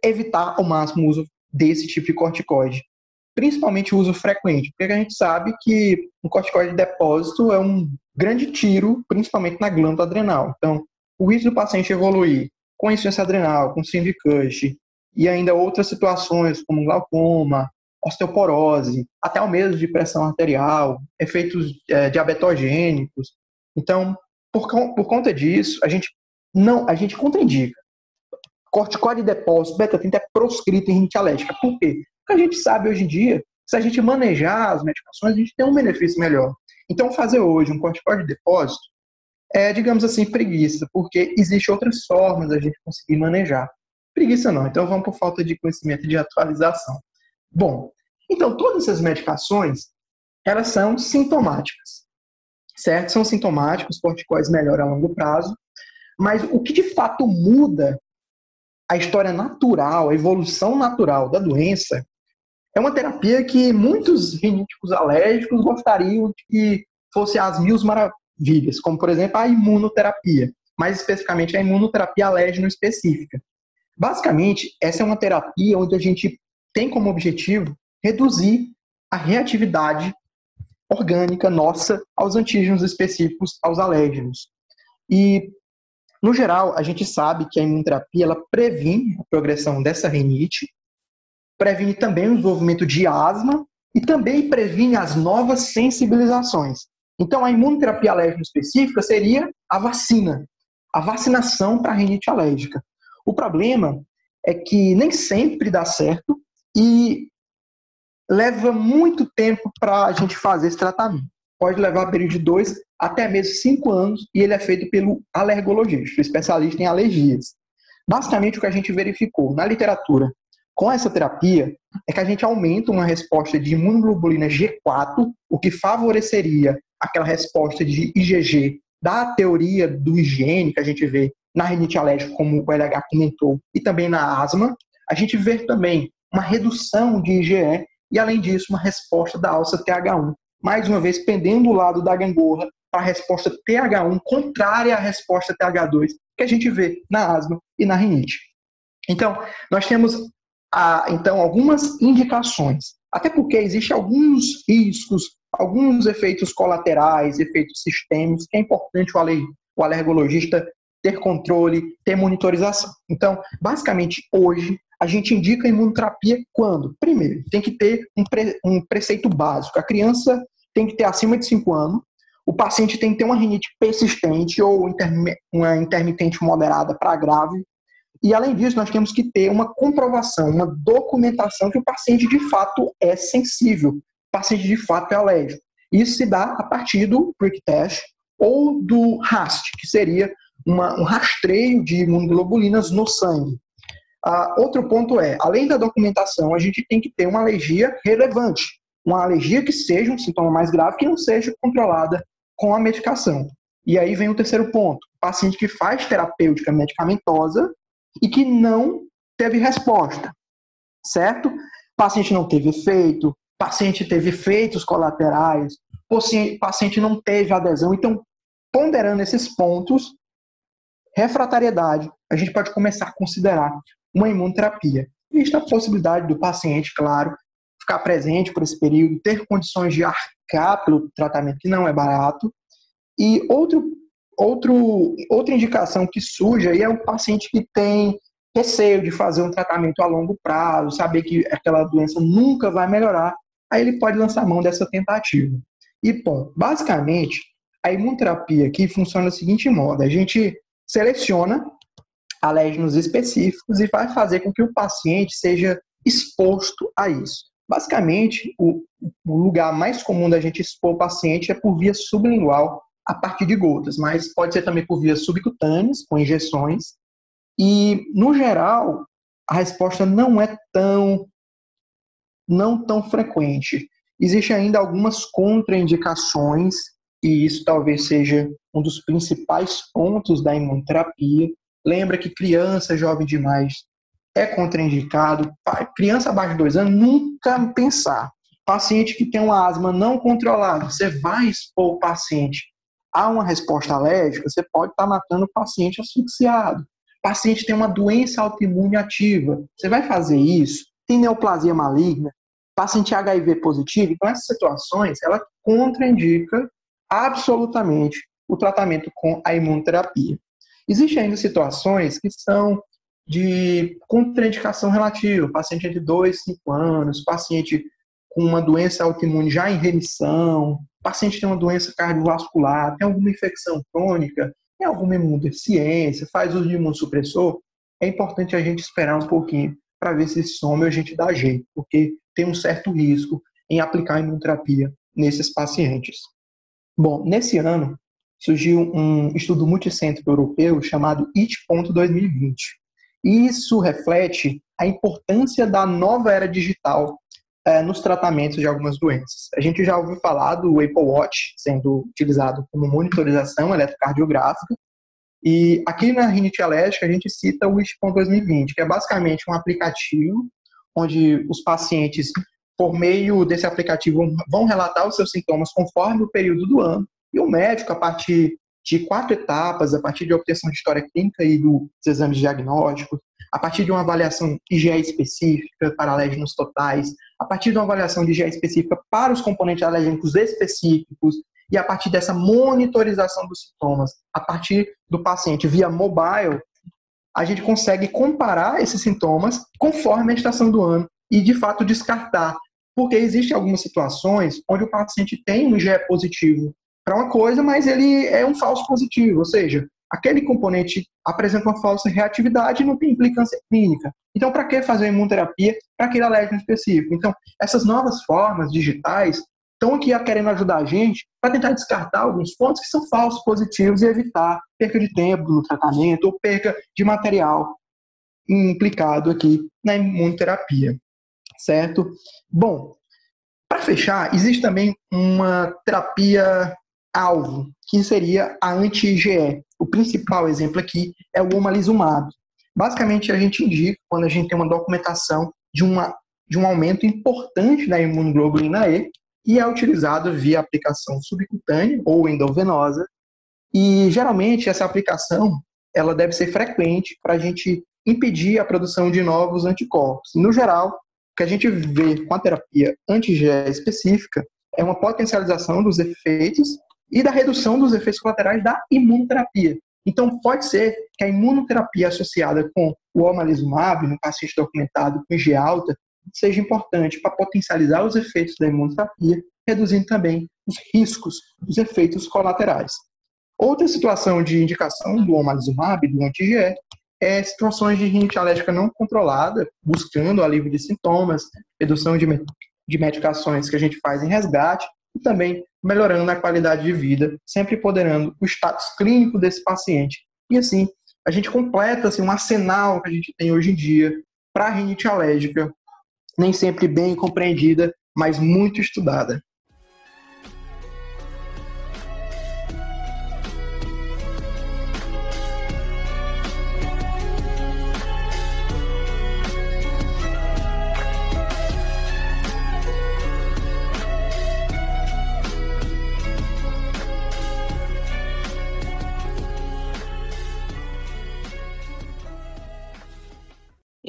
evitar ao máximo o uso desse tipo de corticoide. Principalmente o uso frequente, porque a gente sabe que o corticoide de depósito é um grande tiro, principalmente na glândula adrenal. Então, o risco do paciente evoluir com insuficiência adrenal, com síndrome de e ainda outras situações como glaucoma, osteoporose, até o mesmo de pressão arterial, efeitos é, diabetogênicos. Então, por, por conta disso, a gente não, a gente contraindica corticoide de depósito, beta-30 é proscrito em rinite alérgica. Por quê? Porque a gente sabe hoje em dia, se a gente manejar as medicações, a gente tem um benefício melhor. Então, fazer hoje um corticoide de depósito é, digamos assim, preguiça, porque existem outras formas da gente conseguir manejar. Preguiça não, então vamos por falta de conhecimento de atualização. Bom, então todas essas medicações, elas são sintomáticas, certo? São sintomáticas, corticoides melhoram a longo prazo, mas o que de fato muda a história natural, a evolução natural da doença, é uma terapia que muitos riníticos alérgicos gostariam de que fosse as mil maravilhas, como por exemplo a imunoterapia, mais especificamente a imunoterapia alérgeno específica. Basicamente, essa é uma terapia onde a gente tem como objetivo reduzir a reatividade orgânica nossa aos antígenos específicos aos alérgenos. E no geral, a gente sabe que a imunoterapia ela previne a progressão dessa rinite, previne também o desenvolvimento de asma e também previne as novas sensibilizações. Então, a imunoterapia alérgica específica seria a vacina, a vacinação para rinite alérgica. O problema é que nem sempre dá certo e leva muito tempo para a gente fazer esse tratamento. Pode levar período de dois até mesmo cinco anos e ele é feito pelo alergologista, especialista em alergias. Basicamente, o que a gente verificou na literatura com essa terapia é que a gente aumenta uma resposta de imunoglobulina G4, o que favoreceria aquela resposta de IgG da teoria do higiene que a gente vê na rinite alérgica, como o LH comentou, e também na asma. A gente vê também uma redução de IgE e, além disso, uma resposta da alça TH1. Mais uma vez, pendendo o lado da gangorra para a resposta TH1 contrária à resposta TH2 que a gente vê na asma e na rinite. Então, nós temos ah, então algumas indicações, até porque existem alguns riscos alguns efeitos colaterais, efeitos sistêmicos, que é importante o, ale, o alergologista ter controle, ter monitorização. Então, basicamente, hoje, a gente indica a imunoterapia quando? Primeiro, tem que ter um, pre, um preceito básico. A criança tem que ter acima de 5 anos, o paciente tem que ter uma rinite persistente ou uma intermitente moderada para grave. E, além disso, nós temos que ter uma comprovação, uma documentação que o paciente de fato é sensível, paciente de fato é alérgico. Isso se dá a partir do prick test ou do RAST, que seria uma, um rastreio de imunoglobulinas no sangue. Ah, outro ponto é, além da documentação, a gente tem que ter uma alergia relevante, uma alergia que seja um sintoma mais grave, que não seja controlada com a medicação. E aí vem o terceiro ponto, paciente que faz terapêutica medicamentosa e que não teve resposta, certo? Paciente não teve efeito, paciente teve efeitos colaterais, paciente não teve adesão. Então, ponderando esses pontos, refratariedade, a gente pode começar a considerar uma imunoterapia. Vista a possibilidade do paciente, claro, ficar presente por esse período, ter condições de arcar pelo tratamento que não é barato. E outro, outro, outra indicação que surge aí é o paciente que tem receio de fazer um tratamento a longo prazo, saber que aquela doença nunca vai melhorar, aí ele pode lançar mão dessa tentativa. E, bom, basicamente, a imunoterapia aqui funciona da seguinte modo: a gente seleciona alérgenos específicos e vai fazer com que o paciente seja exposto a isso. Basicamente, o, o lugar mais comum da gente expor o paciente é por via sublingual, a partir de gotas, mas pode ser também por vias subcutâneas, com injeções. E, no geral, a resposta não é tão não tão frequente. Existem ainda algumas contraindicações, e isso talvez seja um dos principais pontos da imunoterapia, Lembra que criança jovem demais é contraindicado. Criança abaixo de dois anos, nunca pensar. Paciente que tem uma asma não controlada, você vai expor o paciente a uma resposta alérgica, você pode estar matando o paciente asfixiado. Paciente tem uma doença autoimune ativa, você vai fazer isso? Tem neoplasia maligna, paciente HIV positivo, então essas situações, ela contraindica absolutamente o tratamento com a imunoterapia. Existem ainda situações que são de contraindicação relativa, paciente entre 2 e 5 anos, paciente com uma doença autoimune já em remissão, paciente tem uma doença cardiovascular, tem alguma infecção crônica, tem alguma imunodeficiência, faz uso de imunossupressor, é importante a gente esperar um pouquinho para ver se some a gente dá jeito, porque tem um certo risco em aplicar imunoterapia nesses pacientes. Bom, nesse ano, surgiu um estudo multicêntrico europeu chamado IT.2020. Isso reflete a importância da nova era digital é, nos tratamentos de algumas doenças. A gente já ouviu falar do Apple Watch sendo utilizado como monitorização eletrocardiográfica, e aqui na rinite alérgica a gente cita o IT.2020, que é basicamente um aplicativo onde os pacientes, por meio desse aplicativo, vão relatar os seus sintomas conforme o período do ano, e o médico, a partir de quatro etapas, a partir de obtenção de história clínica e dos exames diagnósticos, a partir de uma avaliação IgE específica para alérgenos totais, a partir de uma avaliação de IgE específica para os componentes alérgicos específicos, e a partir dessa monitorização dos sintomas, a partir do paciente via mobile, a gente consegue comparar esses sintomas conforme a estação do ano e, de fato, descartar. Porque existem algumas situações onde o paciente tem um IgE positivo para uma coisa, mas ele é um falso positivo, ou seja, aquele componente apresenta uma falsa reatividade e não tem implicância clínica. Então, para que fazer imunoterapia para aquele alérgeno específico? Então, essas novas formas digitais estão aqui querendo ajudar a gente para tentar descartar alguns pontos que são falsos positivos e evitar perca de tempo no tratamento ou perca de material implicado aqui na imunoterapia, certo? Bom, para fechar, existe também uma terapia alvo, que seria a anti-IgE. O principal exemplo aqui é o omalizumab. Basicamente, a gente indica quando a gente tem uma documentação de, uma, de um aumento importante da imunoglobulina E e é utilizado via aplicação subcutânea ou endovenosa. E geralmente essa aplicação ela deve ser frequente para a gente impedir a produção de novos anticorpos. No geral, o que a gente vê com a terapia anti-IgE específica é uma potencialização dos efeitos e da redução dos efeitos colaterais da imunoterapia. Então, pode ser que a imunoterapia associada com o omalizumab, no paciente documentado com IG alta, seja importante para potencializar os efeitos da imunoterapia, reduzindo também os riscos dos efeitos colaterais. Outra situação de indicação do omalizumab, do anti-GE, é situações de rinite alérgica não controlada, buscando alívio de sintomas, redução de, de medicações que a gente faz em resgate e também melhorando a qualidade de vida, sempre empoderando o status clínico desse paciente. E assim, a gente completa assim, um arsenal que a gente tem hoje em dia para rinite alérgica, nem sempre bem compreendida, mas muito estudada.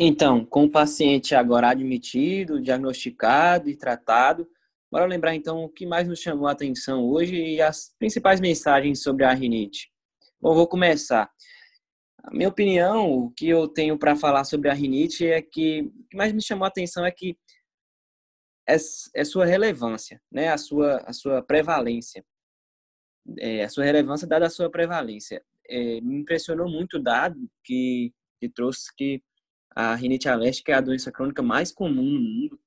Então, com o paciente agora admitido, diagnosticado e tratado, bora lembrar então o que mais nos chamou a atenção hoje e as principais mensagens sobre a rinite. Bom, vou começar. A minha opinião, o que eu tenho para falar sobre a rinite é que o que mais me chamou a atenção é que é, é sua relevância, né? a, sua, a sua prevalência. É, a sua relevância dada a sua prevalência. É, me impressionou muito o dado que, que trouxe que a rinite alérgica é a doença crônica mais comum no mundo.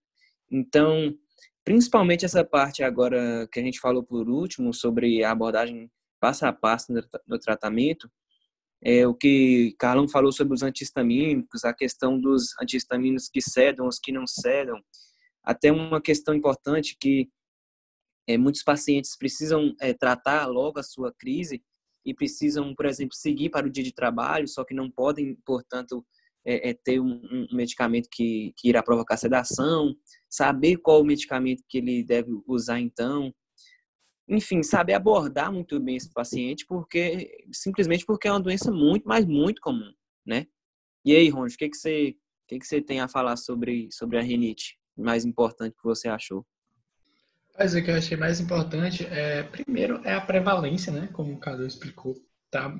Então, principalmente essa parte agora que a gente falou por último sobre a abordagem passo a passo no tratamento, é o que Carlão falou sobre os antihistamínicos, a questão dos antihistamínicos que cedam, os que não cedam, até uma questão importante que é, muitos pacientes precisam é, tratar logo a sua crise e precisam, por exemplo, seguir para o dia de trabalho, só que não podem, portanto, é, é ter um, um, medicamento que, que irá provocar sedação, saber qual o medicamento que ele deve usar então, enfim, saber abordar muito bem esse paciente, porque simplesmente porque é uma doença muito, mas muito comum, né? E aí, Ronald, o que que você, o que que você tem a falar sobre sobre a rinite? Mais importante que você achou? Mas o que eu achei mais importante é, primeiro, é a prevalência, né? Como o Cadu explicou, tá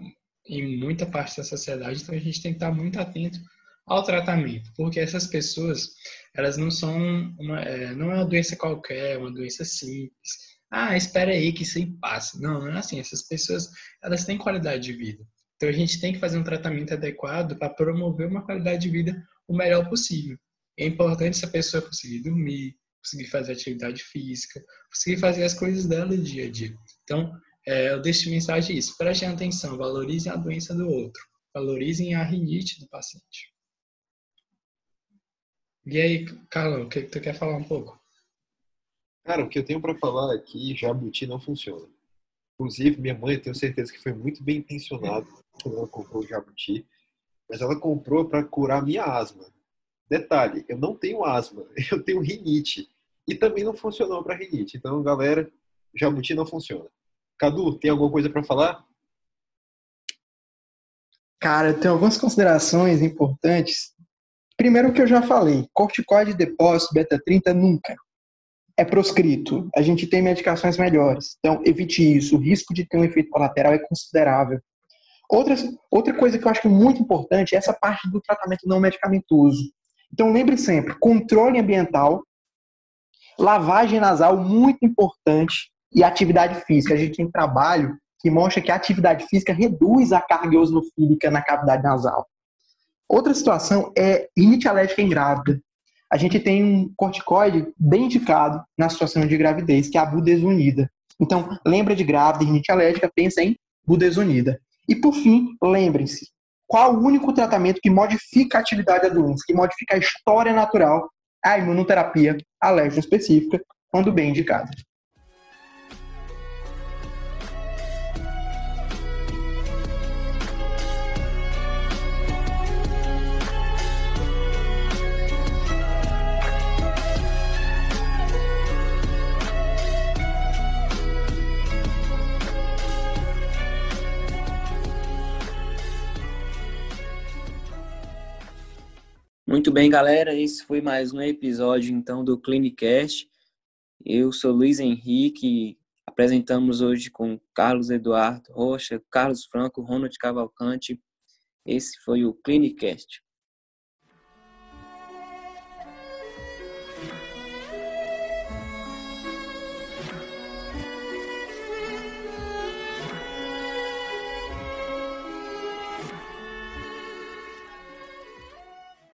em muita parte da sociedade, então a gente tem que estar muito atento ao tratamento, porque essas pessoas, elas não são uma, é, não é uma doença qualquer, é uma doença simples. Ah, espera aí que isso aí passa. Não, não é assim. Essas pessoas, elas têm qualidade de vida. Então a gente tem que fazer um tratamento adequado para promover uma qualidade de vida o melhor possível. É importante essa pessoa conseguir dormir, conseguir fazer atividade física, conseguir fazer as coisas dela dia a dia. Então, é, eu deixo de mensagem isso. Prestem atenção, valorizem a doença do outro. Valorizem a rinite do paciente. E aí, Carlão, o que tu quer falar um pouco? Cara, o que eu tenho para falar aqui, jabuti não funciona. Inclusive, minha mãe, tenho certeza que foi muito bem intencionada quando ela comprou o jabuti, mas ela comprou para curar minha asma. Detalhe, eu não tenho asma, eu tenho rinite. E também não funcionou para rinite. Então, galera, jabuti não funciona. Cadu, tem alguma coisa para falar? Cara, tenho algumas considerações importantes. Primeiro que eu já falei, corticoide depósito beta-30 nunca. É proscrito. A gente tem medicações melhores. Então, evite isso. O risco de ter um efeito colateral é considerável. Outra, outra coisa que eu acho muito importante é essa parte do tratamento não medicamentoso. Então, lembre sempre, controle ambiental, lavagem nasal, muito importante e atividade física. A gente tem trabalho que mostra que a atividade física reduz a carga eosinofílica na cavidade nasal. Outra situação é rinite alérgica em grávida. A gente tem um corticoide bem indicado na situação de gravidez, que é a budesonida. Então, lembra de grávida, rinite alérgica, pensa em budesonida. E por fim, lembrem-se, qual o único tratamento que modifica a atividade da doença, que modifica a história natural? A imunoterapia alérgica específica, quando bem indicada. Muito bem, galera. Esse foi mais um episódio então do Clinicast. Eu sou Luiz Henrique, apresentamos hoje com Carlos Eduardo Rocha, Carlos Franco, Ronald Cavalcante. Esse foi o Clinicast.